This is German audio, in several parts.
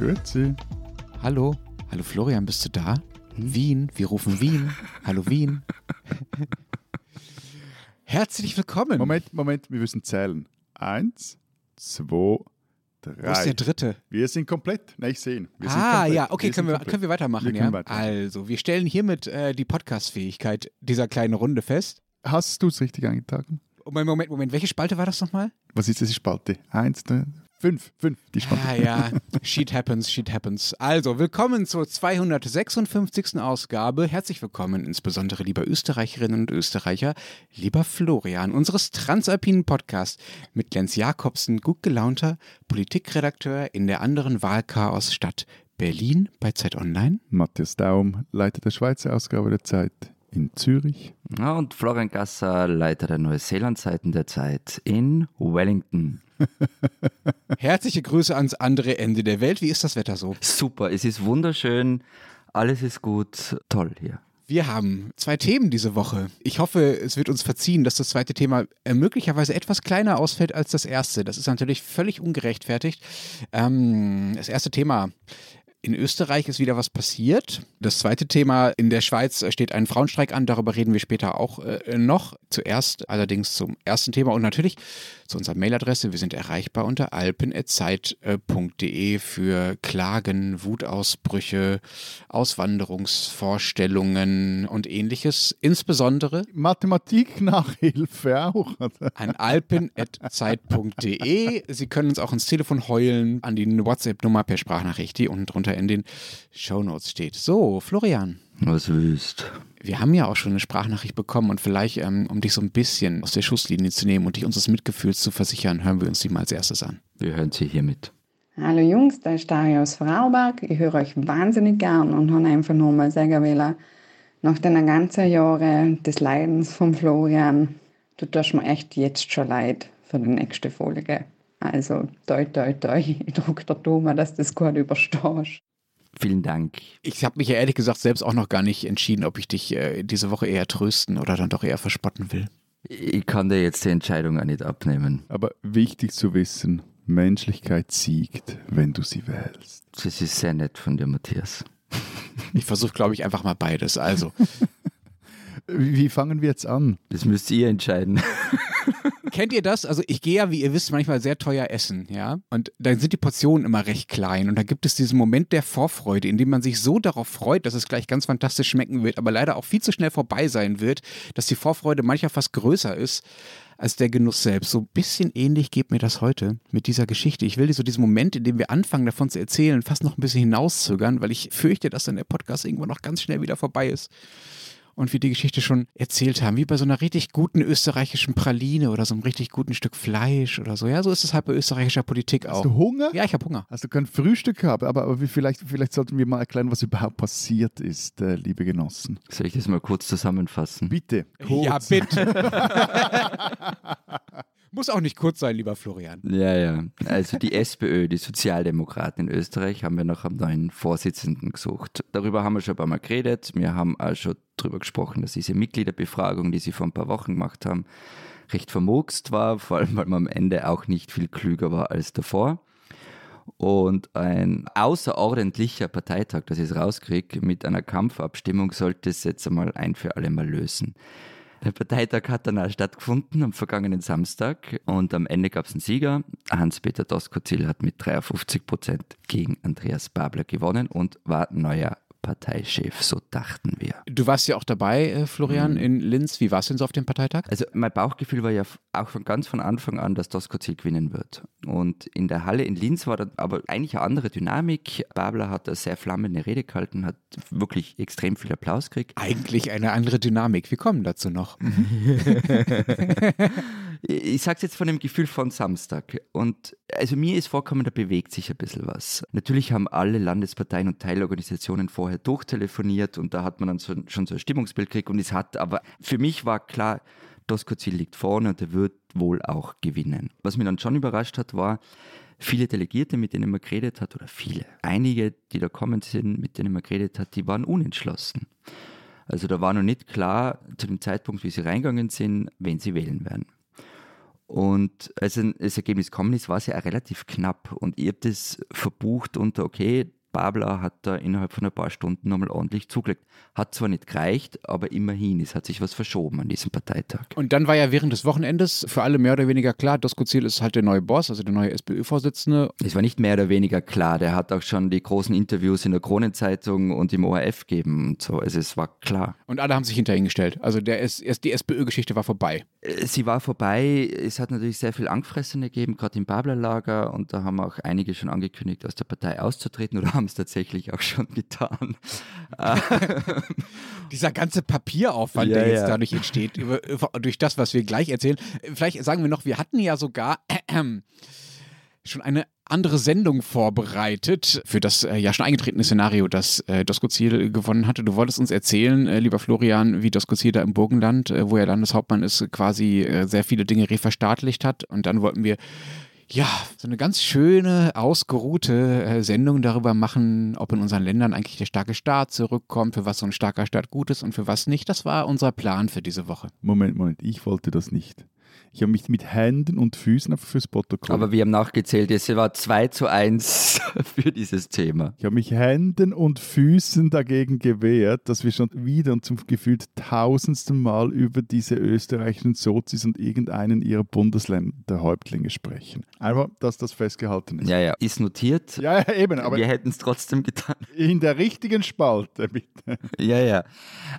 Grüezi. Hallo? Hallo Florian, bist du da? Hm? Wien, wir rufen Wien. Hallo Wien. Herzlich willkommen. Moment, Moment, wir müssen zählen. Eins, zwei, drei. Wo ist der dritte? Wir sind komplett. Nein, ich sehe ihn. Wir ah, ja, okay, wir können wir, können wir weitermachen, wir ja? Weitermachen. Also, wir stellen hiermit äh, die Podcast-Fähigkeit dieser kleinen Runde fest. Hast du es richtig eingetragen? Moment, Moment, Moment. Welche Spalte war das nochmal? Was ist diese Spalte? Eins, drei, fünf, fünf. Die Spalte. Ah ja, shit happens, shit happens. Also, willkommen zur 256. Ausgabe. Herzlich willkommen, insbesondere lieber Österreicherinnen und Österreicher, lieber Florian, unseres Transalpinen Podcasts mit Lenz Jakobsen, gut gelaunter Politikredakteur in der anderen Wahlchaos-Stadt Berlin bei Zeit Online. Matthias Daum, Leiter der Schweizer Ausgabe der Zeit in Zürich. Ja, und Florian Gasser, Leiter der Neuseeland-Seiten der Zeit in Wellington. Herzliche Grüße ans andere Ende der Welt. Wie ist das Wetter so? Super, es ist wunderschön, alles ist gut, toll hier. Wir haben zwei Themen diese Woche. Ich hoffe, es wird uns verziehen, dass das zweite Thema äh, möglicherweise etwas kleiner ausfällt als das erste. Das ist natürlich völlig ungerechtfertigt. Ähm, das erste Thema in Österreich ist wieder was passiert. Das zweite Thema, in der Schweiz steht ein Frauenstreik an, darüber reden wir später auch äh, noch. Zuerst allerdings zum ersten Thema und natürlich zu unserer Mailadresse. Wir sind erreichbar unter alpen.zeit.de für Klagen, Wutausbrüche, Auswanderungsvorstellungen und ähnliches. Insbesondere Mathematik-Nachhilfe auch. an alpen.zeit.de. Sie können uns auch ins Telefon heulen an die WhatsApp-Nummer per Sprachnachricht, die unten drunter in den Shownotes steht. So, Florian. Was wüst. Wir haben ja auch schon eine Sprachnachricht bekommen und vielleicht, ähm, um dich so ein bisschen aus der Schusslinie zu nehmen und dich unseres Mitgefühls zu versichern, hören wir uns die mal als erstes an. Wir hören sie hiermit. Hallo Jungs, da ist Daria aus Vorarlberg. Ich höre euch wahnsinnig gern und habe einfach nur mal sagen wollen, nach den ganzen Jahren des Leidens von Florian, du tust mir echt jetzt schon leid für die nächste Folge. Also, toi, toi, toi, dir Daumen, dass du das gut überstehst. Vielen Dank. Ich habe mich ja ehrlich gesagt selbst auch noch gar nicht entschieden, ob ich dich äh, diese Woche eher trösten oder dann doch eher verspotten will. Ich kann dir jetzt die Entscheidung auch nicht abnehmen. Aber wichtig zu wissen, Menschlichkeit siegt, wenn du sie wählst. Das ist sehr nett von dir, Matthias. Ich versuche, glaube ich, einfach mal beides. Also, Wie fangen wir jetzt an? Das müsst ihr entscheiden. kennt ihr das? Also, ich gehe ja, wie ihr wisst, manchmal sehr teuer essen, ja? Und dann sind die Portionen immer recht klein. Und da gibt es diesen Moment der Vorfreude, in dem man sich so darauf freut, dass es gleich ganz fantastisch schmecken wird, aber leider auch viel zu schnell vorbei sein wird, dass die Vorfreude mancher fast größer ist als der Genuss selbst. So ein bisschen ähnlich geht mir das heute mit dieser Geschichte. Ich will dir so diesen Moment, in dem wir anfangen, davon zu erzählen, fast noch ein bisschen hinauszögern, weil ich fürchte, dass dann der Podcast irgendwann noch ganz schnell wieder vorbei ist. Und wir die Geschichte schon erzählt haben, wie bei so einer richtig guten österreichischen Praline oder so einem richtig guten Stück Fleisch oder so. Ja, so ist es halt bei österreichischer Politik auch. Hast du Hunger? Ja, ich habe Hunger. Hast du kein Frühstück gehabt? Aber, aber wie- vielleicht, vielleicht sollten wir mal erklären, was überhaupt passiert ist, äh, liebe Genossen. Soll ich das mal kurz zusammenfassen? Bitte. Kurz. Ja, bitte. Muss auch nicht kurz sein, lieber Florian. Ja, ja. Also die SPÖ, die Sozialdemokraten in Österreich, haben wir nach einem neuen Vorsitzenden gesucht. Darüber haben wir schon ein paar Mal geredet. Wir haben auch schon darüber gesprochen, dass diese Mitgliederbefragung, die sie vor ein paar Wochen gemacht haben, recht vermurkst war, vor allem weil man am Ende auch nicht viel klüger war als davor. Und ein außerordentlicher Parteitag, das ich rauskriege, mit einer Kampfabstimmung sollte es jetzt einmal ein für alle Mal lösen. Der Parteitag hat dann stattgefunden am vergangenen Samstag und am Ende gab es einen Sieger. Hans-Peter Doskozil hat mit 53 Prozent gegen Andreas Babler gewonnen und war neuer Parteichef, so dachten wir. Du warst ja auch dabei, äh, Florian, in Linz. Wie war es denn so auf dem Parteitag? Also mein Bauchgefühl war ja auch von ganz von Anfang an, dass Doskozil gewinnen wird. Und in der Halle in Linz war dann aber eigentlich eine andere Dynamik. Babler hat eine sehr flammende Rede gehalten, hat wirklich extrem viel Applaus gekriegt. Eigentlich eine andere Dynamik. Wir kommen dazu noch. Ich sag's jetzt von dem Gefühl von Samstag. Und also mir ist vorkommen, da bewegt sich ein bisschen was. Natürlich haben alle Landesparteien und Teilorganisationen vorher durchtelefoniert und da hat man dann so, schon so ein Stimmungsbild gekriegt und es hat, aber für mich war klar, Doskozil liegt vorne und er wird wohl auch gewinnen. Was mich dann schon überrascht hat, war, viele Delegierte, mit denen man geredet hat, oder viele, einige, die da kommen sind, mit denen man geredet hat, die waren unentschlossen. Also da war noch nicht klar, zu dem Zeitpunkt, wie sie reingegangen sind, wen sie wählen werden. Und als das Ergebnis gekommen ist, war es ja auch relativ knapp. Und ich habe das verbucht unter, okay, Babler hat da innerhalb von ein paar Stunden nochmal ordentlich zugelegt. Hat zwar nicht gereicht, aber immerhin, es hat sich was verschoben an diesem Parteitag. Und dann war ja während des Wochenendes für alle mehr oder weniger klar, Doskozil ist halt der neue Boss, also der neue SPÖ-Vorsitzende. Es war nicht mehr oder weniger klar, der hat auch schon die großen Interviews in der Kronenzeitung und im ORF gegeben und so, also es war klar. Und alle haben sich hinter ihn gestellt, also der ist, die SPÖ-Geschichte war vorbei. Äh, sie war vorbei, es hat natürlich sehr viel Angstfressene gegeben, gerade im Babler-Lager und da haben auch einige schon angekündigt, aus der Partei auszutreten oder haben es tatsächlich auch schon getan. Dieser ganze Papieraufwand, Ja, der jetzt ja. dadurch entsteht, über, durch das, was wir gleich erzählen. Vielleicht sagen wir noch, wir hatten ja sogar schon eine andere Sendung vorbereitet für das äh, ja schon eingetretene Szenario, das äh, Doskozil gewonnen hatte. Du wolltest uns erzählen, äh, lieber Florian, wie Doskozil da im Burgenland, äh, wo er Landeshauptmann ist, quasi äh, sehr viele Dinge reverstaatlicht hat. Und dann wollten wir ja, so eine ganz schöne, ausgeruhte äh, Sendung darüber machen, ob in unseren Ländern eigentlich der starke Staat zurückkommt, für was so ein starker Staat gut ist und für was nicht. Das war unser Plan für diese Woche. Moment, Moment, ich wollte das nicht. Ich habe mich mit Händen und Füßen einfach fürs Protokoll. Aber wir haben nachgezählt, es war 2 zu 1 für dieses Thema. ich habe mich Händen und Füßen dagegen gewehrt, dass wir schon wieder und zum gefühlt tausendsten Mal über diese österreichischen Sozis und irgendeinen ihrer Bundesländerhäuptlinge sprechen. Einfach, dass das festgehalten ist. Ja, ja, ist notiert. ja, ja, eben, aber wir hätten es trotzdem getan. in der richtigen Spalte, bitte. Ja, ja.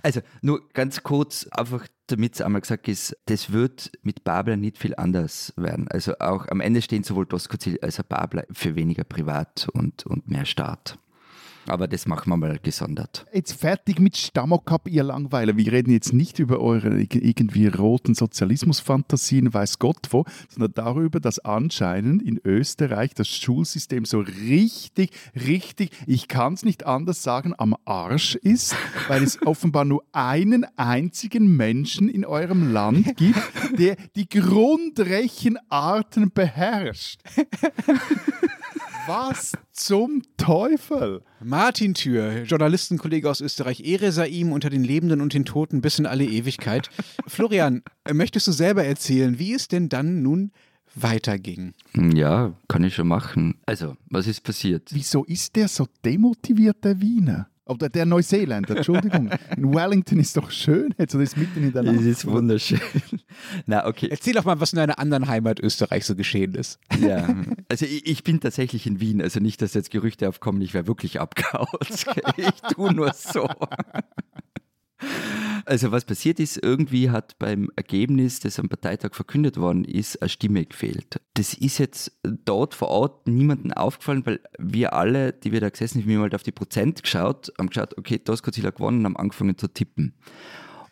Also nur ganz kurz, einfach damit es einmal gesagt ist, das wird mit Babler nicht viel anders werden. Also auch am Ende stehen sowohl Doskozil als auch Babler für weniger Privat und, und mehr Staat. Aber das machen wir mal gesondert. Jetzt fertig mit Stammokap, ihr Langweiler. Wir reden jetzt nicht über eure irgendwie roten Sozialismusfantasien, weiß Gott wo, sondern darüber, dass anscheinend in Österreich das Schulsystem so richtig, richtig, ich kann es nicht anders sagen, am Arsch ist, weil es offenbar nur einen einzigen Menschen in eurem Land gibt, der die Grundrechenarten beherrscht. Was zum Teufel? Martin Thür, Journalistenkollege aus Österreich, Ehre sei ihm unter den Lebenden und den Toten bis in alle Ewigkeit. Florian, äh, möchtest du selber erzählen, wie es denn dann nun weiterging? Ja, kann ich schon machen. Also, was ist passiert? Wieso ist der so demotiviert, der Wiener? Oder der Neuseeländer, Entschuldigung. In Wellington ist doch schön, jetzt das ist mitten in der Es Nacht. ist wunderschön. Na, okay. Erzähl doch mal, was in deiner anderen Heimat Österreich so geschehen ist. Ja, also ich, ich bin tatsächlich in Wien, also nicht, dass jetzt Gerüchte aufkommen, ich wäre wirklich abgehaut. Ich tue nur so. Also was passiert ist, irgendwie hat beim Ergebnis, das am Parteitag verkündet worden ist, eine Stimme gefehlt. Das ist jetzt dort vor Ort niemandem aufgefallen, weil wir alle, die wir da gesessen sind, wir haben halt auf die Prozent geschaut, haben geschaut, okay, Doskozil hat gewonnen und haben angefangen zu tippen.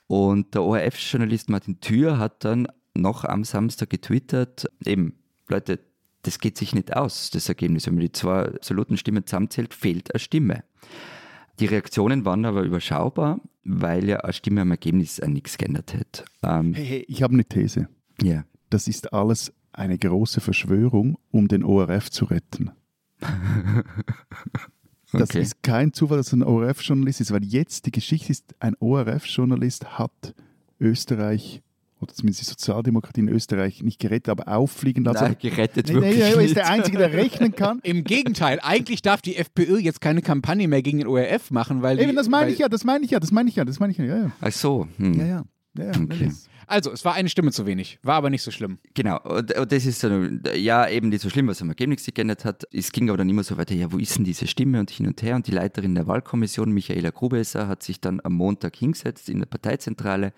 Und der ORF-Journalist Martin Thür hat dann noch am Samstag getwittert, eben, Leute, das geht sich nicht aus, das Ergebnis. Wenn man die zwei absoluten Stimmen zusammenzählt, fehlt eine Stimme. Die Reaktionen waren aber überschaubar, weil ja eine Stimme am Ergebnis an nichts geändert hat. Ähm, Hey, hey, ich habe eine These. ja. Das ist alles eine große Verschwörung, um den ORF zu retten. Das Okay. ist kein Zufall, dass es ein ORF-Journalist ist, weil jetzt die Geschichte ist, ein ORF-Journalist hat Österreich oder zumindest die Sozialdemokratie in Österreich nicht gerettet, aber auffliegen lassen. Nein, gerettet Nee, nee, wirklich er ist nicht. der Einzige, der rechnen kann. Im Gegenteil, eigentlich darf die FPÖ jetzt keine Kampagne mehr gegen den ORF machen, weil die, Eben, das meine ich ja, das meine ich ja, das meine ich ja, das meine ich ja. Ja, ja. Ach so, hm. ja, ja. ja, ja. Okay. Also, es war eine Stimme zu wenig, war aber nicht so schlimm. Genau, und, und das ist so, ja eben nicht so schlimm, was am Ergebnis sich geändert hat. Es ging aber dann immer so weiter, ja, wo ist denn diese Stimme und hin und her. Und die Leiterin der Wahlkommission, Michaela Grubesser, hat sich dann am Montag hingesetzt in der Parteizentrale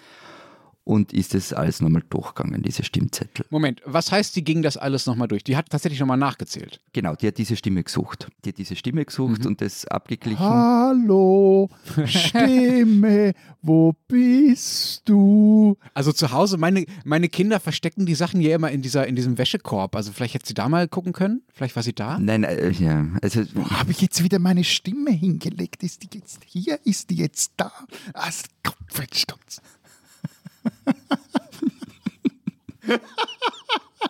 und ist es alles nochmal durchgegangen, diese Stimmzettel. Moment, was heißt, die ging das alles nochmal durch? Die hat tatsächlich nochmal nachgezählt. Genau, die hat diese Stimme gesucht. Die hat diese Stimme gesucht und das abgeglichen. Hallo, Stimme, wo bist du? Also zu Hause, meine, meine Kinder verstecken die Sachen ja immer in, dieser, in diesem Wäschekorb. Also vielleicht hätte sie da mal gucken können. Vielleicht war sie da. Nein, äh, ja, also Wo habe ich jetzt wieder meine Stimme hingelegt? Ist die jetzt hier? Ist die jetzt da? Ah, Kopfsturz.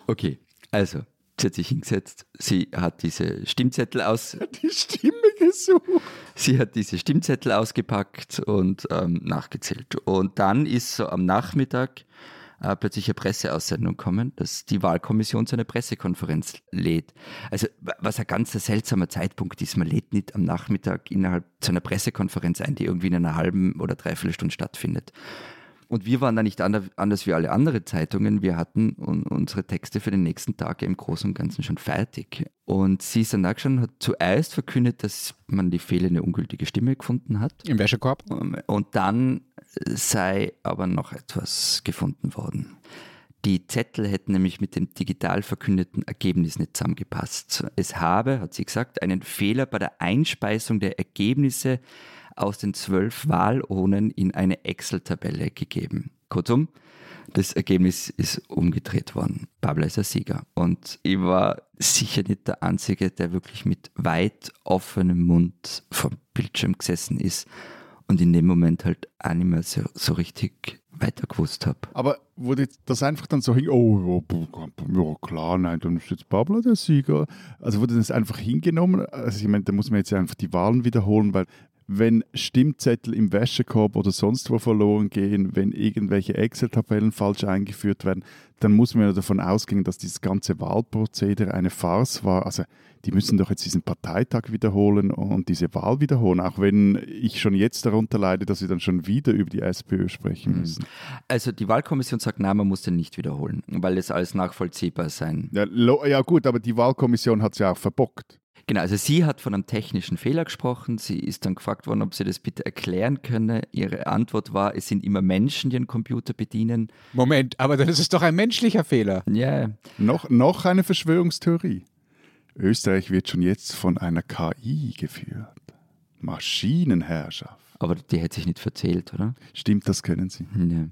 okay, also sie hat sich hingesetzt, sie hat diese Stimmzettel aus, Die Stimme gesucht. Sie hat diese Stimmzettel ausgepackt und ähm, nachgezählt. Und dann ist so am Nachmittag äh, plötzlich eine Presseaussendung kommen, dass die Wahlkommission zu einer Pressekonferenz lädt. Also was ein ganz seltsamer Zeitpunkt ist, man lädt nicht am Nachmittag innerhalb zu einer Pressekonferenz ein, die irgendwie in einer halben oder dreiviertel Stunde stattfindet. Und wir waren da nicht anders wie alle anderen Zeitungen. Wir hatten unsere Texte für den nächsten Tag im Großen und Ganzen schon fertig. Und Caesar Nakshan hat zuerst verkündet, dass man die fehlende ungültige Stimme gefunden hat. Im Wäschekorb. Und dann sei aber noch etwas gefunden worden. Die Zettel hätten nämlich mit dem digital verkündeten Ergebnis nicht zusammengepasst. Es habe, hat sie gesagt, einen Fehler bei der Einspeisung der Ergebnisse aus den zwölf Wahlurnen in eine Excel-Tabelle gegeben. Kurzum, das Ergebnis ist umgedreht worden. Pablo ist der Sieger. Und ich war sicher nicht der Einzige, der wirklich mit weit offenem Mund vom Bildschirm gesessen ist und in dem Moment halt auch nicht mehr so, so richtig weiter gewusst habe. Aber wurde das einfach dann so hin, oh, ja, klar, nein, dann ist jetzt Pablo der Sieger. Also wurde das einfach hingenommen? Also ich meine, da muss man jetzt einfach die Wahlen wiederholen, weil wenn Stimmzettel im Wäschekorb oder sonst wo verloren gehen, wenn irgendwelche Excel-Tabellen falsch eingeführt werden, dann muss man ja davon ausgehen, dass dieses ganze Wahlprozedere eine Farce war. Also die müssen doch jetzt diesen Parteitag wiederholen und diese Wahl wiederholen, auch wenn ich schon jetzt darunter leide, dass sie dann schon wieder über die SPÖ sprechen mhm. müssen. Also die Wahlkommission sagt, nein, man muss den nicht wiederholen, weil es alles nachvollziehbar sein. Ja, ja gut, aber die Wahlkommission hat es ja auch verbockt. Genau, also sie hat von einem technischen Fehler gesprochen. Sie ist dann gefragt worden, ob sie das bitte erklären könne. Ihre Antwort war, es sind immer Menschen, die einen Computer bedienen. Moment, aber dann ist es doch ein menschlicher Fehler. Ja. Yeah. Noch, noch eine Verschwörungstheorie. Österreich wird schon jetzt von einer KI geführt. Maschinenherrschaft. Aber die hätte sich nicht verzählt, oder? Stimmt, das können Sie. Ja.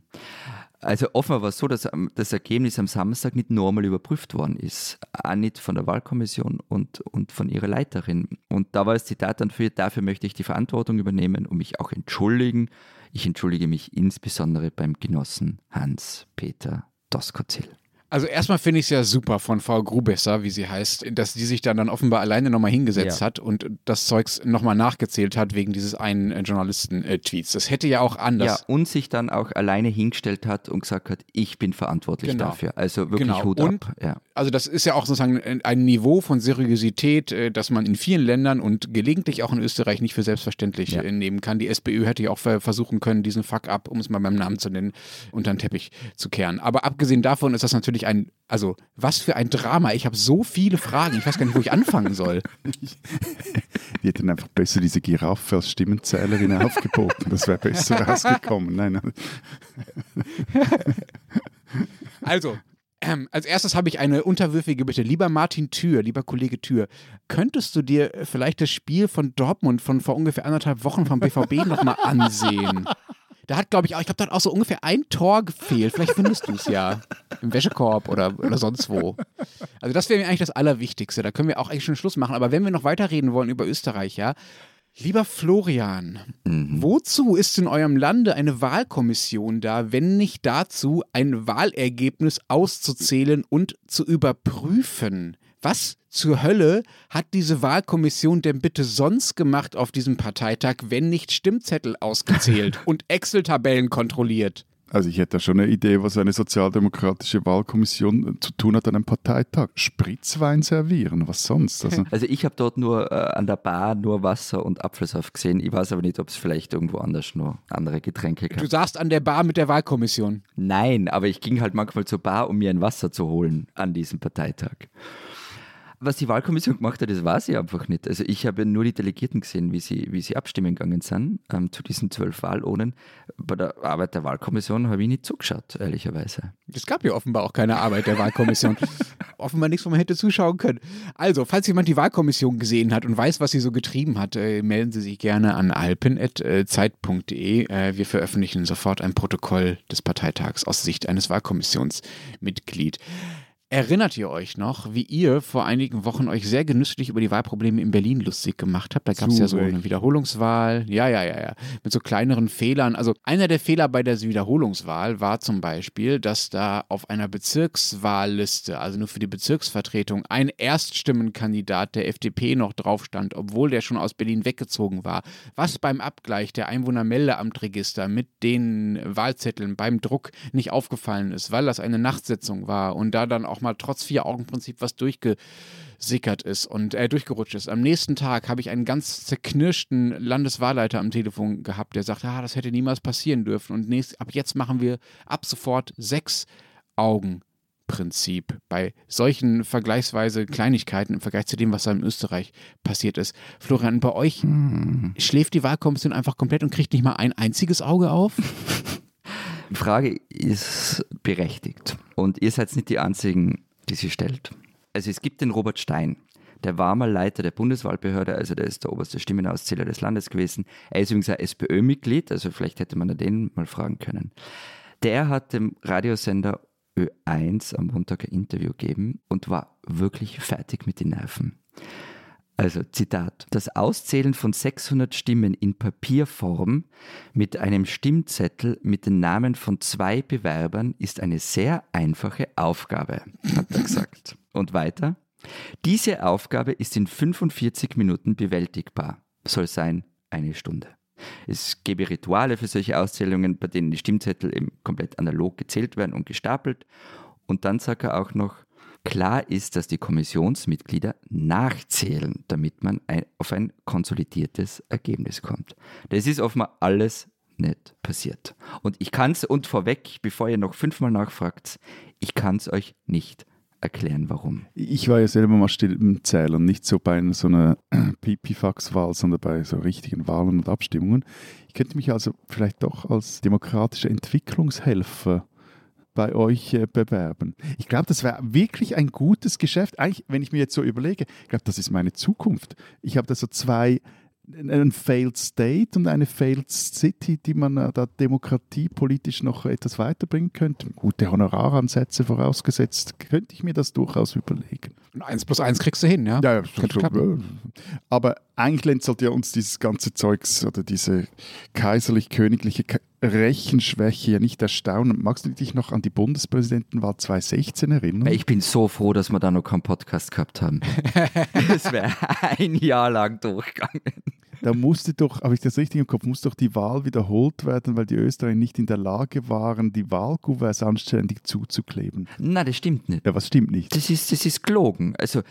Also offenbar war es so, dass das Ergebnis am Samstag nicht normal überprüft worden ist. Auch nicht von der Wahlkommission und, und von ihrer Leiterin. Und da war das Zitat dann für, dafür möchte ich die Verantwortung übernehmen und mich auch entschuldigen. Ich entschuldige mich insbesondere beim Genossen Hans-Peter Doskozil. Also erstmal finde ich es ja super von Frau Grubesser, wie sie heißt, dass die sich dann, dann offenbar alleine nochmal hingesetzt ja. hat und das Zeugs nochmal nachgezählt hat wegen dieses einen äh, Journalisten-Tweets. Das hätte ja auch anders. Ja, und sich dann auch alleine hingestellt hat und gesagt hat, ich bin verantwortlich genau. dafür. Also wirklich genau. Hut und, ab. Ja. Also das ist ja auch sozusagen ein Niveau von Seriosität, äh, das man in vielen Ländern und gelegentlich auch in Österreich nicht für selbstverständlich ja. Äh, nehmen kann. Die SPÖ hätte ja auch versuchen können, diesen Fuck-up, um es mal beim Namen zu nennen, unter den Teppich zu kehren. Aber abgesehen davon ist das natürlich wirklich ein, also was für ein Drama. Ich habe so viele Fragen. Ich weiß gar nicht, wo ich anfangen soll. Die hätten einfach besser diese Giraffe als Stimmenzählerin aufgeboten. Das wäre besser rausgekommen. Nein, nein. Also, ähm, als erstes habe ich eine unterwürfige Bitte. Lieber Martin Thür, lieber Kollege Thür, könntest du dir vielleicht das Spiel von Dortmund von vor ungefähr anderthalb Wochen vom BVB nochmal ansehen? Da hat, glaube ich, auch, ich glaube, da hat auch so ungefähr ein Tor gefehlt. Vielleicht findest du es ja. Im Wäschekorb oder, oder sonst wo. Also, das wäre mir eigentlich das Allerwichtigste. Da können wir auch eigentlich schon Schluss machen. Aber wenn wir noch weiterreden wollen über Österreich, ja. Lieber Florian, mhm. wozu ist in eurem Lande eine Wahlkommission da, wenn nicht dazu, ein Wahlergebnis auszuzählen und zu überprüfen? Was zur Hölle hat diese Wahlkommission denn bitte sonst gemacht auf diesem Parteitag, wenn nicht Stimmzettel ausgezählt und Excel-Tabellen kontrolliert? Also ich hätte da schon eine Idee, was eine sozialdemokratische Wahlkommission zu tun hat an einem Parteitag. Spritzwein servieren, was sonst? Also, also ich habe dort nur äh, an der Bar nur Wasser und Apfelsaft gesehen. Ich weiß aber nicht, ob es vielleicht irgendwo anders nur andere Getränke gab. Du saßt an der Bar mit der Wahlkommission? Nein, aber ich ging halt manchmal zur Bar, um mir ein Wasser zu holen an diesem Parteitag. Was die Wahlkommission gemacht hat, das weiß ich einfach nicht. Also ich habe nur die Delegierten gesehen, wie sie, wie sie abstimmen gegangen sind ähm, zu diesen zwölf Wahlurnen. Bei der Arbeit der Wahlkommission habe ich nicht zugeschaut, ehrlicherweise. Es gab ja offenbar auch keine Arbeit der Wahlkommission. offenbar nichts, wo man hätte zuschauen können. Also, falls jemand die Wahlkommission gesehen hat und weiß, was sie so getrieben hat, äh, melden Sie sich gerne an alpen.zeit.de. Äh, wir veröffentlichen sofort ein Protokoll des Parteitags aus Sicht eines Wahlkommissionsmitglieds. Erinnert ihr euch noch, wie ihr vor einigen Wochen euch sehr genüsslich über die Wahlprobleme in Berlin lustig gemacht habt? Da gab es ja so eine Wiederholungswahl. Ja, ja, ja, ja. Mit so kleineren Fehlern. Also einer der Fehler bei der Wiederholungswahl war zum Beispiel, dass da auf einer Bezirkswahlliste, also nur für die Bezirksvertretung, ein Erststimmenkandidat der FDP noch drauf stand, obwohl der schon aus Berlin weggezogen war. Was beim Abgleich der Einwohnermeldeamtregister mit den Wahlzetteln beim Druck nicht aufgefallen ist, weil das eine Nachtsitzung war und da dann auch auch mal trotz Vier-Augen-Prinzip was durchgesickert ist und äh, durchgerutscht ist. Am nächsten Tag habe ich einen ganz zerknirschten Landeswahlleiter am Telefon gehabt, der sagt, ah, das hätte niemals passieren dürfen. Und nächst, ab jetzt machen wir ab sofort sechs Augen. Prinzip bei solchen vergleichsweise Kleinigkeiten im Vergleich zu dem, was da in Österreich passiert ist. Florian, bei euch hm. schläft die Wahlkommission einfach komplett und kriegt nicht mal ein einziges Auge auf? Die Frage ist berechtigt und ihr seid nicht die Einzigen, die sie stellt. Also es gibt den Robert Stein, der war mal Leiter der Bundeswahlbehörde, also der ist der oberste Stimmenauszähler des Landes gewesen. Er ist übrigens ein SPÖ-Mitglied, also vielleicht hätte man den mal fragen können. Der hat dem Radiosender Ö1 am Montag ein Interview gegeben und war wirklich fertig mit den Nerven. Also Zitat, das Auszählen von 600 Stimmen in Papierform mit einem Stimmzettel mit den Namen von zwei Bewerbern ist eine sehr einfache Aufgabe, hat er gesagt. Und weiter, diese Aufgabe ist in 45 Minuten bewältigbar, soll sein eine Stunde. Es gäbe Rituale für solche Auszählungen, bei denen die Stimmzettel eben komplett analog gezählt werden und gestapelt. Und dann sagt er auch noch, Klar ist, dass die Kommissionsmitglieder nachzählen, damit man ein, auf ein konsolidiertes Ergebnis kommt. Das ist offenbar alles nicht passiert. Und ich kann es, und vorweg, bevor ihr noch fünfmal nachfragt, ich kann es euch nicht erklären, warum. Ich war ja selber mal Stimmenzähler, nicht so bei so einer Pipifax-Wahl, sondern bei so richtigen Wahlen und Abstimmungen. Ich könnte mich also vielleicht doch als demokratischer Entwicklungshelfer bei euch äh, bewerben. Ich glaube, das wäre wirklich ein gutes Geschäft. Eigentlich, wenn ich mir jetzt so überlege, ich glaube, das ist meine Zukunft. Ich habe da so zwei ein Failed State und eine Failed City, die man äh, da demokratiepolitisch noch etwas weiterbringen könnte. Gute Honoraransätze vorausgesetzt, könnte ich mir das durchaus überlegen. Eins plus eins kriegst du hin, ja? Ja, ja so, so, aber eigentlich sollte ja uns dieses ganze Zeugs oder diese kaiserlich-königliche Rechenschwäche ja nicht erstaunen. Magst du dich noch an die Bundespräsidentenwahl 2016 erinnern? Ich bin so froh, dass wir da noch keinen Podcast gehabt haben. das wäre ein Jahr lang durchgegangen. Da musste doch, habe ich das richtig im Kopf, muss doch die Wahl wiederholt werden, weil die Österreicher nicht in der Lage waren, die Wahlkuverts anständig zuzukleben. Na, das stimmt nicht. Ja, was stimmt nicht? Das ist, das ist gelogen. Also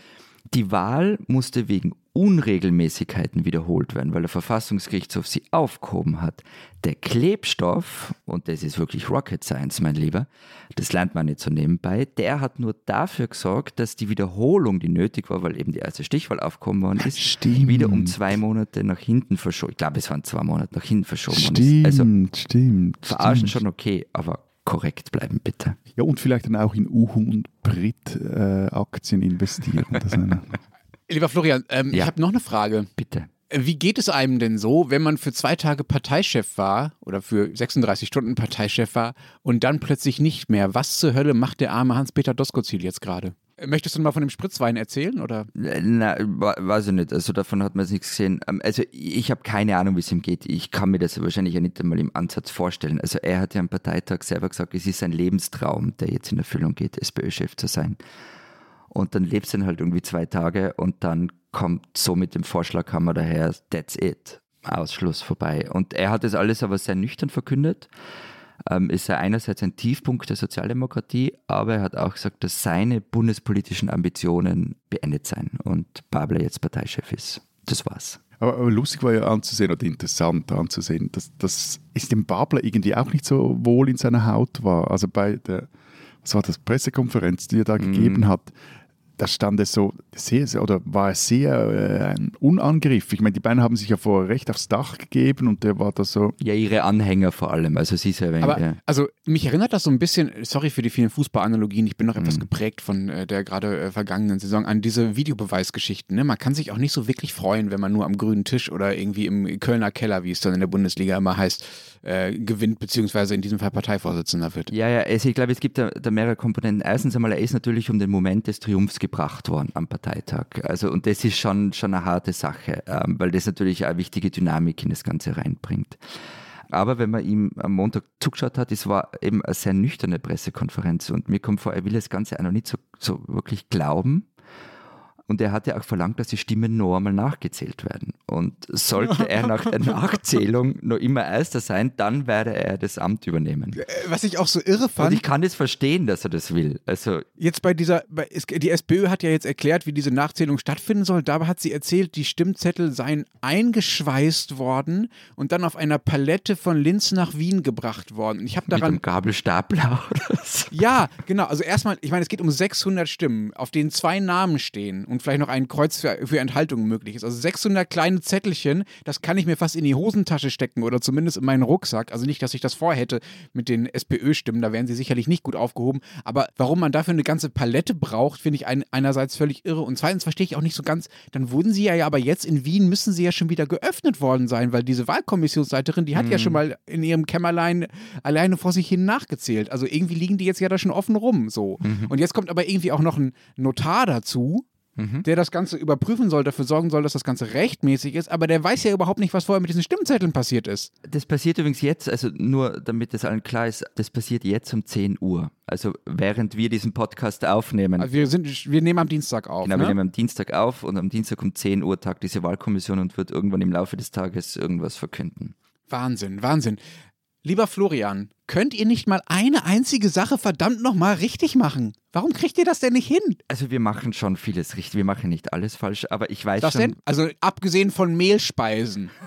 die Wahl musste wegen Unregelmäßigkeiten wiederholt werden, weil der Verfassungsgerichtshof sie aufgehoben hat. Der Klebstoff, und das ist wirklich Rocket Science, mein Lieber, das lernt man nicht so nebenbei, der hat nur dafür gesorgt, dass die Wiederholung, die nötig war, weil eben die erste Stichwahl aufgehoben worden ist, stimmt. wieder um zwei Monate nach hinten verschoben. Ich glaube, es waren zwei Monate nach hinten verschoben stimmt. Also, stimmt. Verarschen stimmt. schon okay, aber korrekt bleiben, bitte. Ja, und vielleicht dann auch in Uhu und Brit-Aktien äh, investieren. Lieber Florian, ähm, ja. ich habe noch eine Frage. Bitte. Wie geht es einem denn so, wenn man für zwei Tage Parteichef war oder für 36 Stunden Parteichef war und dann plötzlich nicht mehr? Was zur Hölle macht der arme Hans-Peter Doskozil jetzt gerade? Möchtest du mal von dem Spritzwein erzählen? Oder? Na, weiß ich nicht. Also davon hat man jetzt nichts gesehen. Ähm, also ich habe keine Ahnung, wie es ihm geht. Ich kann mir das wahrscheinlich ja nicht einmal im Ansatz vorstellen. Also er hat ja am Parteitag selber gesagt, es ist ein Lebenstraum, der jetzt in Erfüllung geht, SPÖ-Chef zu sein. Und dann lebst du dann halt irgendwie zwei Tage und dann kommt so mit dem Vorschlaghammer daher, that's it. Ausschluss vorbei. Und er hat das alles aber sehr nüchtern verkündet ähm, ist er einerseits ein Tiefpunkt der Sozialdemokratie, aber er hat auch gesagt, dass seine bundespolitischen Ambitionen beendet seien und Babler jetzt Parteichef ist. Das war's. Aber, aber, lustig war ja anzusehen oder interessant anzusehen, dass, dass es dem Babler irgendwie auch nicht so wohl in seiner Haut war. Also bei der, was war das, Pressekonferenz, die er da mm. gegeben hat, da stand es so sehr, sehr oder war es sehr äh, ein Unangriff. Ich meine, die beiden haben sich ja vorher recht aufs Dach gegeben und der war da so. Ja, ihre Anhänger vor allem. Also sie ist ja Aber, ja. Also mich erinnert das so ein bisschen, sorry für die vielen Fußballanalogien, ich bin noch etwas mhm. geprägt von äh, der gerade äh, vergangenen Saison an diese Videobeweisgeschichten. Ne? Man kann sich auch nicht so wirklich freuen, wenn man nur am grünen Tisch oder irgendwie im Kölner Keller, wie es dann in der Bundesliga immer heißt, äh, gewinnt, beziehungsweise in diesem Fall Parteivorsitzender wird. Ja, ja, also ich glaube, es gibt da, da, mehrere Komponenten. Erstens einmal, er ist natürlich um den Moment des Triumphs gebracht worden am Parteitag. Also, und das ist schon, schon eine harte Sache, ähm, weil das natürlich eine wichtige Dynamik in das Ganze reinbringt. Aber wenn man ihm am Montag zugeschaut hat, es war eben eine sehr nüchterne Pressekonferenz und mir kommt vor, er will das Ganze auch noch nicht so, so wirklich glauben. Und er hatte auch verlangt, dass die Stimmen noch einmal nachgezählt werden. Und sollte er nach der Nachzählung noch immer Erster sein, dann werde er das Amt übernehmen. Äh, was ich auch so irre fand. Und ich kann das verstehen, dass er das will. Also jetzt bei dieser, die SPÖ hat ja jetzt erklärt, wie diese Nachzählung stattfinden soll. Dabei hat sie erzählt, die Stimmzettel seien eingeschweißt worden und dann auf einer Palette von Linz nach Wien gebracht worden. Ich habe daran. Mit einem Gabelstapler oder so. Ja, genau. Also erstmal, ich meine, es geht um 600 Stimmen, auf denen zwei Namen stehen. Und vielleicht noch ein Kreuz für, für Enthaltung möglich ist. Also 600 kleine Zettelchen, das kann ich mir fast in die Hosentasche stecken oder zumindest in meinen Rucksack. Also nicht, dass ich das vorhätte mit den SPÖ-Stimmen, da wären sie sicherlich nicht gut aufgehoben. Aber warum man dafür eine ganze Palette braucht, finde ich ein, einerseits völlig irre und zweitens verstehe ich auch nicht so ganz, dann wurden sie ja aber jetzt in Wien, müssen sie ja schon wieder geöffnet worden sein, weil diese Wahlkommissionsleiterin, die hat mhm. ja schon mal in ihrem Kämmerlein alleine vor sich hin nachgezählt. Also irgendwie liegen die jetzt ja da schon offen rum so. Mhm. Und jetzt kommt aber irgendwie auch noch ein Notar dazu, mhm. der das Ganze überprüfen soll, dafür sorgen soll, dass das Ganze rechtmäßig ist, aber der weiß ja überhaupt nicht, was vorher mit diesen Stimmzetteln passiert ist. Das passiert übrigens jetzt, also nur damit das allen klar ist, das passiert jetzt um 10 Uhr. Also während wir diesen Podcast aufnehmen. Also wir, sind, wir nehmen am Dienstag auf. Genau, ne? wir nehmen am Dienstag auf und am Dienstag um 10 Uhr tagt diese Wahlkommission und wird irgendwann im Laufe des Tages irgendwas verkünden. Wahnsinn, Wahnsinn. Lieber Florian, könnt ihr nicht mal eine einzige Sache verdammt nochmal richtig machen? Warum kriegt ihr das denn nicht hin? Also wir machen schon vieles richtig, wir machen nicht alles falsch, aber ich weiß Was schon... denn? Also abgesehen von Mehlspeisen.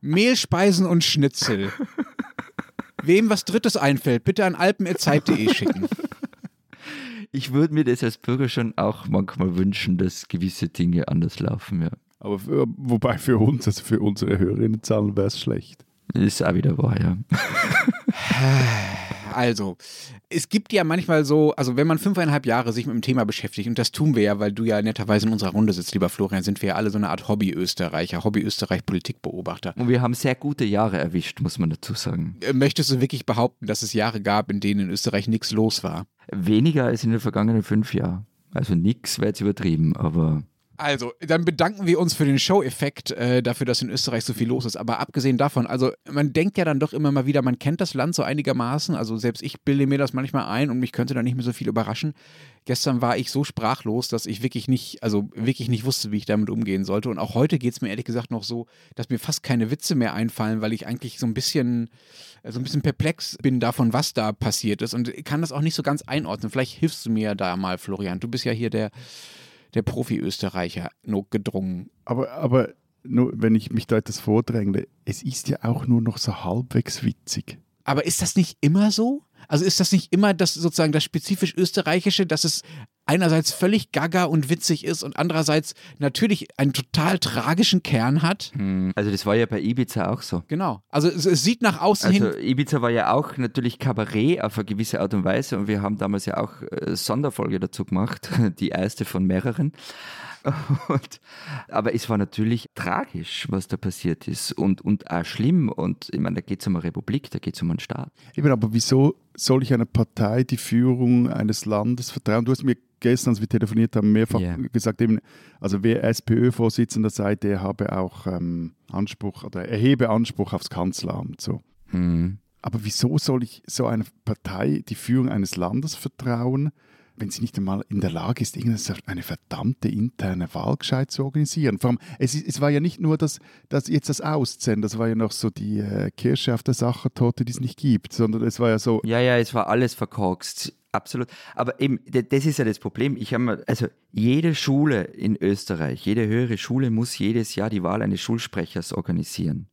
Mehlspeisen und Schnitzel. Wem was Drittes einfällt, bitte an alpen.zeit.de schicken. Ich würde mir das als Bürger schon auch manchmal wünschen, dass gewisse Dinge anders laufen, ja. Aber für, wobei für uns, also für unsere Hörerinnenzahlen wäre es schlecht. Ist auch wieder wahr, ja. Also, es gibt ja manchmal so, also wenn man fünfeinhalb Jahre sich mit dem Thema beschäftigt, und das tun wir ja, weil du ja netterweise in unserer Runde sitzt, lieber Florian, sind wir ja alle so eine Art Hobby-Österreicher, Hobby-Österreich-Politikbeobachter. Und wir haben sehr gute Jahre erwischt, muss man dazu sagen. Äh, möchtest du wirklich behaupten, dass es Jahre gab, in denen in Österreich nichts los war? Weniger als in den vergangenen fünf Jahren. Also nichts wäre jetzt übertrieben, aber also, dann bedanken wir uns für den Show-Effekt, äh, dafür, dass in Österreich so viel los ist. Aber abgesehen davon, also man denkt ja dann doch immer mal wieder, man kennt das Land so einigermaßen. Also selbst ich bilde mir das manchmal ein und mich könnte da nicht mehr so viel überraschen. Gestern war ich so sprachlos, dass ich wirklich nicht, also wirklich nicht wusste, wie ich damit umgehen sollte. Und auch heute geht es mir ehrlich gesagt noch so, dass mir fast keine Witze mehr einfallen, weil ich eigentlich so ein bisschen, so ein bisschen perplex bin davon, was da passiert ist. Und kann das auch nicht so ganz einordnen. Vielleicht hilfst du mir da mal, Florian. Du bist ja hier der der Profi-Österreicher gedrungen. Aber, aber nur, wenn ich mich da etwas vordrängle, es ist ja auch nur noch so halbwegs witzig. Aber ist das nicht immer so? Also ist das nicht immer das sozusagen das spezifisch österreichische, dass es einerseits völlig gaga und witzig ist und andererseits natürlich einen total tragischen Kern hat? Hm. Also das war ja bei Ibiza auch so. Genau. Also es, es sieht nach außen also hin. Ibiza war ja auch natürlich Kabarett auf eine gewisse Art und Weise und wir haben damals ja auch äh, Sonderfolge dazu gemacht, die erste von mehreren. Und, aber es war natürlich tragisch, was da passiert ist und, und auch schlimm. Und ich meine, da geht es um eine Republik, da geht es um einen Staat. Eben, aber wieso soll ich einer Partei die Führung eines Landes vertrauen? Du hast mir gestern, als wir telefoniert haben, mehrfach yeah. gesagt, eben, also wer SPÖ-Vorsitzender sei, der habe auch ähm, Anspruch oder erhebe Anspruch aufs Kanzleramt. So. Hm. Aber wieso soll ich so einer Partei die Führung eines Landes vertrauen? Wenn sie nicht einmal in der Lage ist, eine verdammte interne Wahl gescheit zu organisieren. Vor allem, es, es war ja nicht nur das, das jetzt das Auszählen, das war ja noch so die äh, Kirsche auf der Sachertorte, die es nicht gibt, sondern es war ja so. Ja, ja, es war alles verkorkst. Absolut. Aber eben, das ist ja das Problem. Ich habe also jede Schule in Österreich, jede höhere Schule muss jedes Jahr die Wahl eines Schulsprechers organisieren.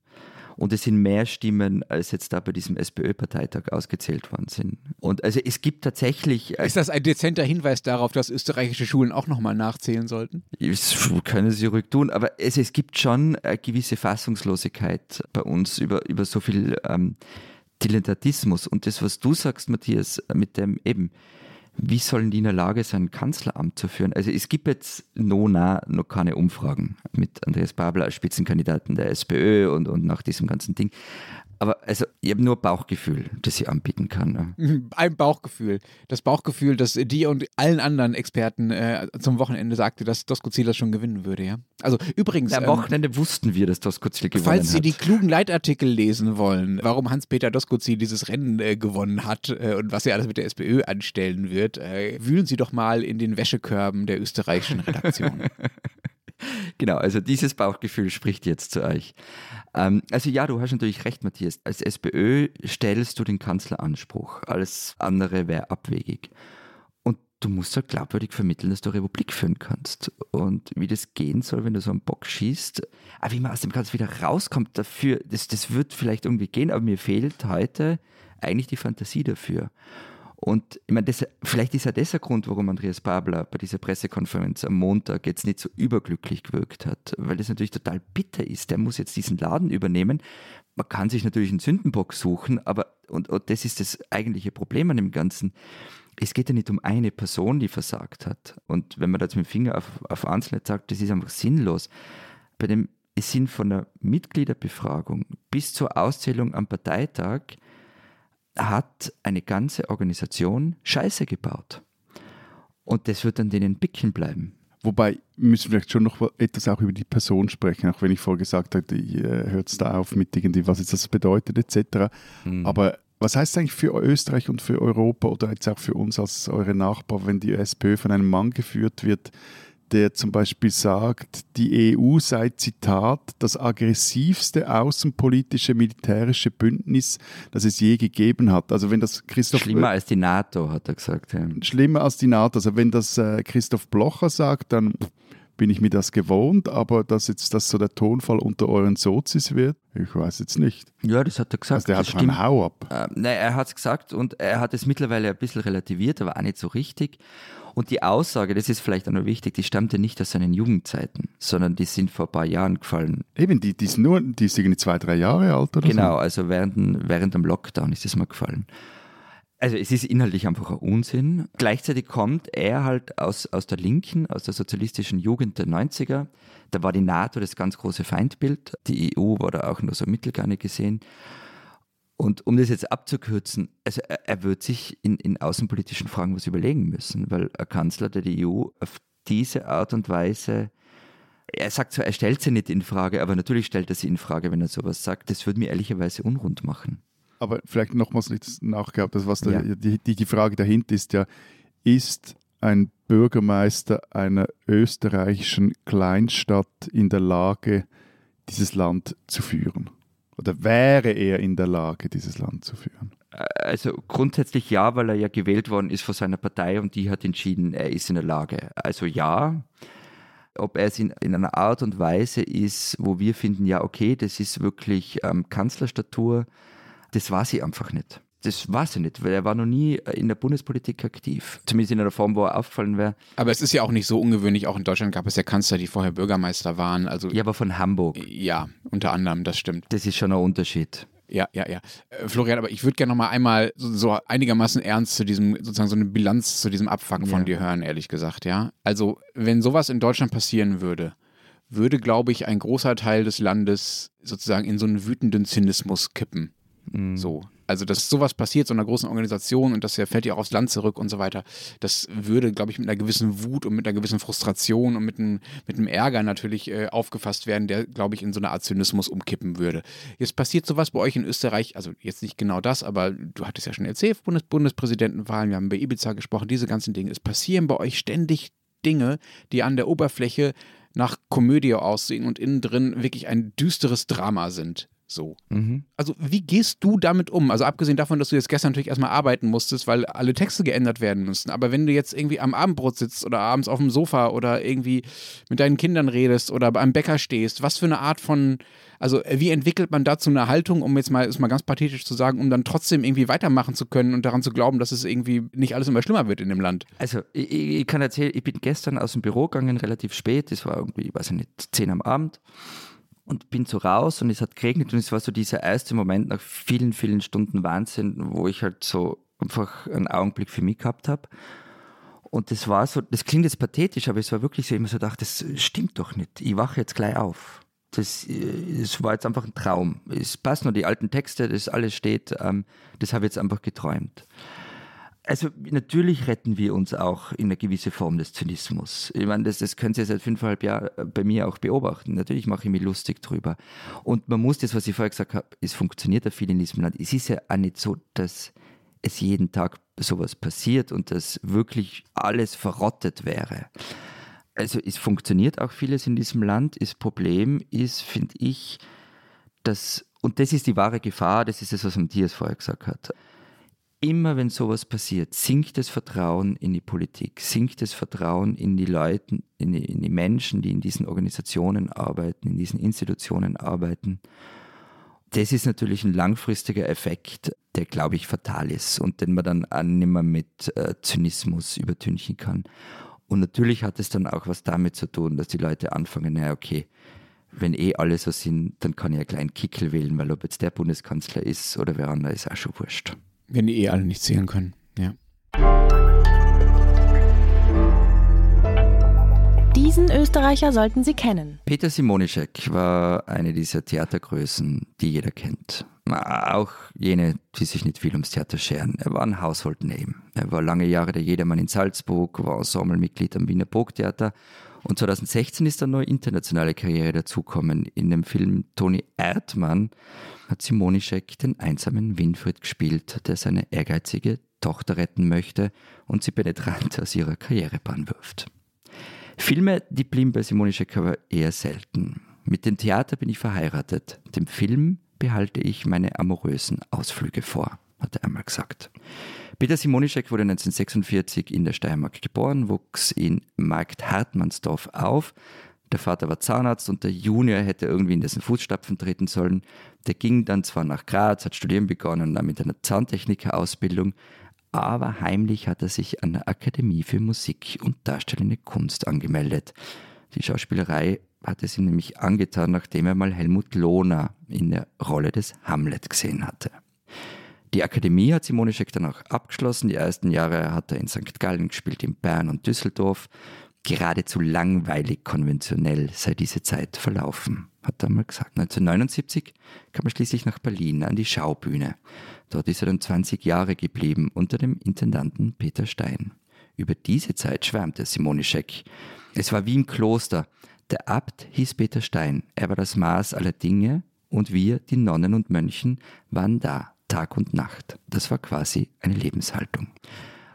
Und es sind mehr Stimmen, als jetzt da bei diesem SPÖ-Parteitag ausgezählt worden sind. Und also es gibt tatsächlich. Äh, Ist das ein dezenter Hinweis darauf, dass österreichische Schulen auch nochmal nachzählen sollten? Das können sie ruhig tun, aber es, es gibt schon eine gewisse Fassungslosigkeit bei uns über, über so viel ähm, Dilettantismus. Und das, was du sagst, Matthias, mit dem eben wie sollen die in der Lage sein, ein Kanzleramt zu führen? Also es gibt jetzt no, na, noch keine Umfragen mit Andreas Babler als Spitzenkandidaten der SPÖ und, und nach diesem ganzen Ding. Aber also, ich habe nur Bauchgefühl, das ich anbieten kann. Ne? Ein Bauchgefühl. Das Bauchgefühl, dass dir und allen anderen Experten äh, zum Wochenende sagte, dass Dosko das schon gewinnen würde, ja? Also übrigens. Am ähm, Wochenende ähm, wussten wir, dass Dosko gewonnen hat. Falls Sie die klugen Leitartikel lesen wollen, warum Hans-Peter Dosko dieses Rennen äh, gewonnen hat äh, und was er alles mit der SPÖ anstellen wird, äh, wühlen Sie doch mal in den Wäschekörben der österreichischen Redaktion. genau, also dieses Bauchgefühl spricht jetzt zu euch. Ähm, also ja, du hast natürlich recht, Matthias. Als SPÖ stellst du den Kanzleranspruch. Alles andere wäre abwegig. Und du musst halt glaubwürdig vermitteln, dass du Republik führen kannst. Und wie das gehen soll, wenn du so einen Bock schießt, aber wie man aus dem Ganzen wieder rauskommt dafür, das, das wird vielleicht irgendwie gehen, aber mir fehlt heute eigentlich die Fantasie dafür. Und ich meine, das, vielleicht ist ja das der Grund, warum Andreas Babler bei dieser Pressekonferenz am Montag jetzt nicht so überglücklich gewirkt hat, weil das natürlich total bitter ist. Der muss jetzt diesen Laden übernehmen. Man kann sich natürlich einen Sündenbock suchen, aber, und, und das ist das eigentliche Problem an dem Ganzen. Es geht ja nicht um eine Person, die versagt hat. Und wenn man da jetzt mit dem Finger auf, auf Einzelne sagt, das ist einfach sinnlos. Bei dem, es sind von der Mitgliederbefragung bis zur Auszählung am Parteitag hat eine ganze Organisation Scheiße gebaut. Und das wird an denen bicken bleiben. Wobei müssen wir vielleicht schon noch etwas auch über die Person sprechen, auch wenn ich vorher gesagt habe, äh, hört es da auf mit irgendwie, was jetzt das bedeutet etc. Mhm. Aber was heißt eigentlich für Österreich und für Europa oder jetzt auch für uns als eure Nachbar, wenn die SPÖ von einem Mann geführt wird, der zum Beispiel sagt, die EU sei, Zitat, das aggressivste außenpolitische militärische Bündnis, das es je gegeben hat. Also wenn das Christoph... Schlimmer als die NATO, hat er gesagt. Ja. Schlimmer als die NATO. Also wenn das äh, Christoph Blocher sagt, dann bin ich mir das gewohnt, aber dass jetzt das so der Tonfall unter euren Sozis wird, ich weiß jetzt nicht. Ja, das hat er gesagt. Also der hat einen Hau ab. Äh, nein, er hat es gesagt und er hat es mittlerweile ein bisschen relativiert, aber auch nicht so richtig. Und die Aussage, das ist vielleicht auch noch wichtig, die stammte nicht aus seinen Jugendzeiten, sondern die sind vor ein paar Jahren gefallen. Eben, die, die sind nur, die sind zwei, drei Jahre alt oder Genau, so? also während, während dem Lockdown ist das mal gefallen. Also es ist inhaltlich einfach ein Unsinn. Gleichzeitig kommt er halt aus, aus der Linken, aus der sozialistischen Jugend der 90er. Da war die NATO das ganz große Feindbild. Die EU war da auch nur so mittelgarne gesehen. Und um das jetzt abzukürzen, also er, er wird sich in, in außenpolitischen Fragen was überlegen müssen, weil ein Kanzler, der die EU auf diese Art und Weise, er sagt zwar, er stellt sie nicht in Frage, aber natürlich stellt er sie in Frage, wenn er sowas sagt. Das würde mir ehrlicherweise unrund machen. Aber vielleicht nochmals nachgehabt, das was ja. die, die, die Frage dahinter ist ja, ist ein Bürgermeister einer österreichischen Kleinstadt in der Lage, dieses Land zu führen? Oder wäre er in der Lage, dieses Land zu führen? Also grundsätzlich ja, weil er ja gewählt worden ist von seiner Partei und die hat entschieden, er ist in der Lage. Also ja. Ob er es in, in einer Art und Weise ist, wo wir finden, ja, okay, das ist wirklich ähm, Kanzlerstatur, das war sie einfach nicht. Das weiß ich nicht, weil er war noch nie in der Bundespolitik aktiv. Zumindest in einer Form, wo er aufgefallen wäre. Aber es ist ja auch nicht so ungewöhnlich. Auch in Deutschland gab es ja Kanzler, die vorher Bürgermeister waren. Also ja, aber von Hamburg. Ja, unter anderem, das stimmt. Das ist schon ein Unterschied. Ja, ja, ja. Äh, Florian, aber ich würde gerne noch mal einmal so, so, einigermaßen ernst zu diesem, sozusagen so eine Bilanz zu diesem Abfang von ja. dir hören, ehrlich gesagt, ja. Also, wenn sowas in Deutschland passieren würde, würde, glaube ich, ein großer Teil des Landes sozusagen in so einen wütenden Zynismus kippen. Mhm. So. Also, dass sowas passiert, so einer großen Organisation und das fällt ja auch aufs Land zurück und so weiter, das würde, glaube ich, mit einer gewissen Wut und mit einer gewissen Frustration und mit einem, mit einem Ärger natürlich äh, aufgefasst werden, der, glaube ich, in so eine Art Zynismus umkippen würde. Jetzt passiert sowas bei euch in Österreich, also jetzt nicht genau das, aber du hattest ja schon erzählt, Bundes Bundespräsidentenwahlen, wir haben bei Ibiza gesprochen, diese ganzen Dinge. Es passieren bei euch ständig Dinge, die an der Oberfläche nach Komödie aussehen und innen drin wirklich ein düsteres Drama sind. So. Mhm. Also, wie gehst du damit um? Also, abgesehen davon, dass du jetzt gestern natürlich erstmal arbeiten musstest, weil alle Texte geändert werden müssen. Aber wenn du jetzt irgendwie am Abendbrot sitzt oder abends auf dem Sofa oder irgendwie mit deinen Kindern redest oder beim Bäcker stehst, was für eine Art von, also, wie entwickelt man dazu eine Haltung, um jetzt mal, ist mal ganz pathetisch zu sagen, um dann trotzdem irgendwie weitermachen zu können und daran zu glauben, dass es irgendwie nicht alles immer schlimmer wird in dem Land? Also, ich, ich kann erzählen, ich bin gestern aus dem Büro gegangen, relativ spät. Es war irgendwie, ich weiß nicht, 10 am Abend und bin so raus und es hat geregnet und es war so dieser erste Moment nach vielen, vielen Stunden Wahnsinn, wo ich halt so einfach einen Augenblick für mich gehabt habe. Und das war so, das klingt jetzt pathetisch, aber es war wirklich so, immer so dachte, das stimmt doch nicht. Ich wache jetzt gleich auf. Das, das war jetzt einfach ein Traum. Es passt nur die alten Texte, das alles steht, ähm, das habe ich jetzt einfach geträumt. Also natürlich retten wir uns auch in eine gewisse Form des Zynismus. Ich meine, das, das können Sie seit fünfeinhalb Jahren bei mir auch beobachten. Natürlich mache ich mich lustig drüber. Und man muss das, was ich vorher gesagt habe, es funktioniert ja viel in diesem Land. Es ist ja auch nicht so, dass es jeden Tag sowas passiert und dass wirklich alles verrottet wäre. Also es funktioniert auch vieles in diesem Land. Das Problem ist, finde ich, dass, und das ist die wahre Gefahr, das ist das, was Matthias vorher gesagt hat. Immer wenn sowas passiert, sinkt das Vertrauen in die Politik, sinkt das Vertrauen in die Leute, in die, in die Menschen, die in diesen Organisationen arbeiten, in diesen Institutionen arbeiten. Das ist natürlich ein langfristiger Effekt, der, glaube ich, fatal ist und den man dann auch nicht mehr mit äh, Zynismus übertünchen kann. Und natürlich hat es dann auch was damit zu tun, dass die Leute anfangen, naja, okay, wenn eh alle so sind, dann kann ich ja kleinen Kickel wählen, weil ob jetzt der Bundeskanzler ist oder wer andere, ist auch schon wurscht. Wenn die eh alle nicht zählen können, ja. Diesen Österreicher sollten Sie kennen. Peter Simonischek war eine dieser Theatergrößen, die jeder kennt. Auch jene, die sich nicht viel ums Theater scheren. Er war ein Household Name. Er war lange Jahre der Jedermann in Salzburg, war Ensemblemitglied am Wiener Burgtheater und 2016 ist eine neue internationale Karriere dazugekommen. In dem Film Toni Erdmann hat Simonischek den einsamen Winfried gespielt, der seine ehrgeizige Tochter retten möchte und sie penetrant aus ihrer Karrierebahn wirft. Filme, die blieben bei Simonischek aber eher selten. Mit dem Theater bin ich verheiratet. Dem Film behalte ich meine amorösen Ausflüge vor, hat er einmal gesagt. Peter Simonischek wurde 1946 in der Steiermark geboren, wuchs in Markt Hartmannsdorf auf. Der Vater war Zahnarzt und der Junior hätte irgendwie in dessen Fußstapfen treten sollen. Der ging dann zwar nach Graz, hat studieren begonnen, dann mit einer Zahntechniker-Ausbildung, aber heimlich hat er sich an der Akademie für Musik und Darstellende Kunst angemeldet. Die Schauspielerei hat es ihm nämlich angetan, nachdem er mal Helmut Lohner in der Rolle des Hamlet gesehen hatte. Die Akademie hat Simonischek dann auch abgeschlossen. Die ersten Jahre hat er in St. Gallen gespielt, in Bern und Düsseldorf. Geradezu langweilig konventionell sei diese Zeit verlaufen, hat er mal gesagt. 1979 kam er schließlich nach Berlin an die Schaubühne. Dort ist er dann 20 Jahre geblieben unter dem Intendanten Peter Stein. Über diese Zeit schwärmte Simonischek. Es war wie im Kloster. Der Abt hieß Peter Stein. Er war das Maß aller Dinge und wir, die Nonnen und Mönchen, waren da, Tag und Nacht. Das war quasi eine Lebenshaltung.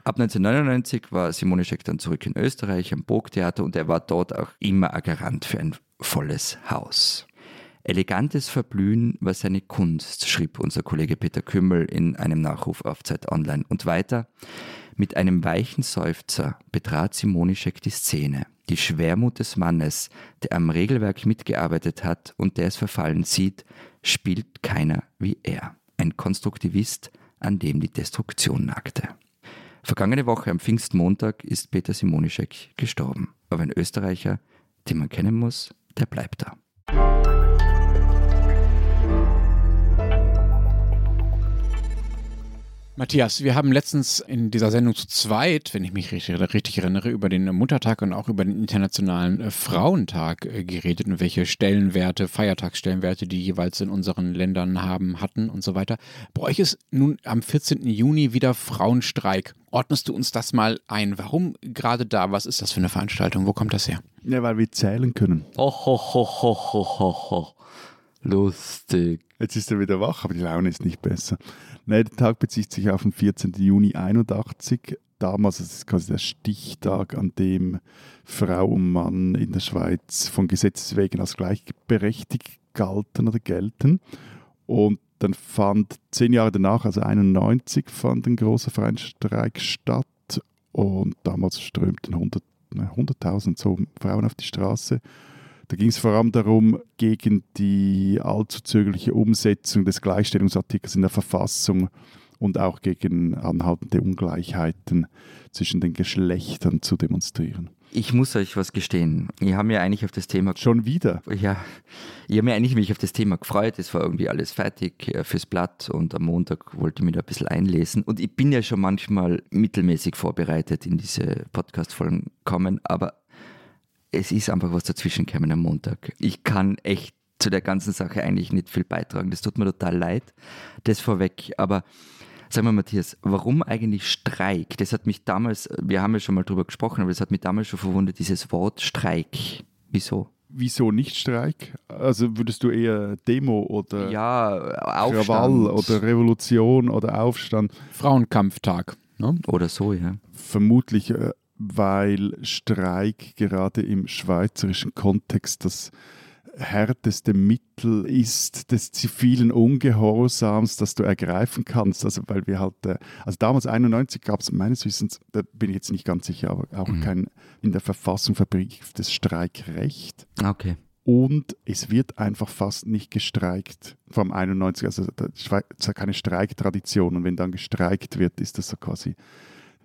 Ab 1999 war Simonischek dann zurück in Österreich am Burgtheater und er war dort auch immer ein Garant für ein volles Haus. Elegantes Verblühen war seine Kunst, schrieb unser Kollege Peter Kümmel in einem Nachruf auf Zeit Online. Und weiter, mit einem weichen Seufzer betrat Simonischek die Szene. Die Schwermut des Mannes, der am Regelwerk mitgearbeitet hat und der es verfallen sieht, spielt keiner wie er. Ein Konstruktivist, an dem die Destruktion nagte. Vergangene Woche am Pfingstmontag ist Peter Simonischek gestorben. Aber ein Österreicher, den man kennen muss, der bleibt da. Matthias, wir haben letztens in dieser Sendung zu zweit, wenn ich mich richtig, richtig erinnere, über den Muttertag und auch über den Internationalen äh, Frauentag äh, geredet und welche Stellenwerte, Feiertagsstellenwerte die jeweils in unseren Ländern haben, hatten und so weiter. Bei euch ist nun am 14. Juni wieder Frauenstreik. Ordnest du uns das mal ein? Warum gerade da? Was ist das für eine Veranstaltung? Wo kommt das her? Ja, weil wir zählen können. Oh, ho, ho, ho, ho, ho, ho. Lustig. Jetzt ist er wieder wach, aber die Laune ist nicht besser. Nein, der Tag bezieht sich auf den 14. Juni 81. Damals ist es quasi der Stichtag, an dem Frau und Mann in der Schweiz von Gesetzes wegen als gleichberechtigt galten oder gelten. Und dann fand zehn Jahre danach, also 91, fand ein großer Vereinsstreik statt. Und damals strömten 100.000 100 so Frauen auf die Straße da ging es vor allem darum, gegen die allzu zögerliche Umsetzung des Gleichstellungsartikels in der Verfassung und auch gegen anhaltende Ungleichheiten zwischen den Geschlechtern zu demonstrieren. Ich muss euch was gestehen. Ich habe mir eigentlich auf das Thema Schon wieder. Ja, ich habe mir eigentlich mich auf das Thema gefreut. Es war irgendwie alles fertig äh, fürs Blatt und am Montag wollte ich mich da ein bisschen einlesen. Und ich bin ja schon manchmal mittelmäßig vorbereitet in diese Podcast-Folgen kommen, aber es ist einfach was dazwischen gekommen am Montag. Ich kann echt zu der ganzen Sache eigentlich nicht viel beitragen. Das tut mir total leid. Das vorweg. Aber sag mal, Matthias, warum eigentlich Streik? Das hat mich damals, wir haben ja schon mal drüber gesprochen, aber das hat mich damals schon verwundert, dieses Wort Streik. Wieso? Wieso nicht Streik? Also würdest du eher Demo oder Ja, Aufstand. Krawall oder Revolution oder Aufstand? Frauenkampftag. Ne? Oder so, ja. Vermutlich, äh, weil Streik gerade im schweizerischen Kontext das härteste Mittel ist des zivilen Ungehorsams, das du ergreifen kannst. Also weil wir halt, äh, also damals 91 gab es meines Wissens, da bin ich jetzt nicht ganz sicher, aber auch Mhm. kein in der Verfassung verbrieftes Streikrecht. Okay. Und es wird einfach fast nicht gestreikt vom 91. Also da- hat keine Streiktradition. Und wenn dann gestreikt wird, ist das so quasi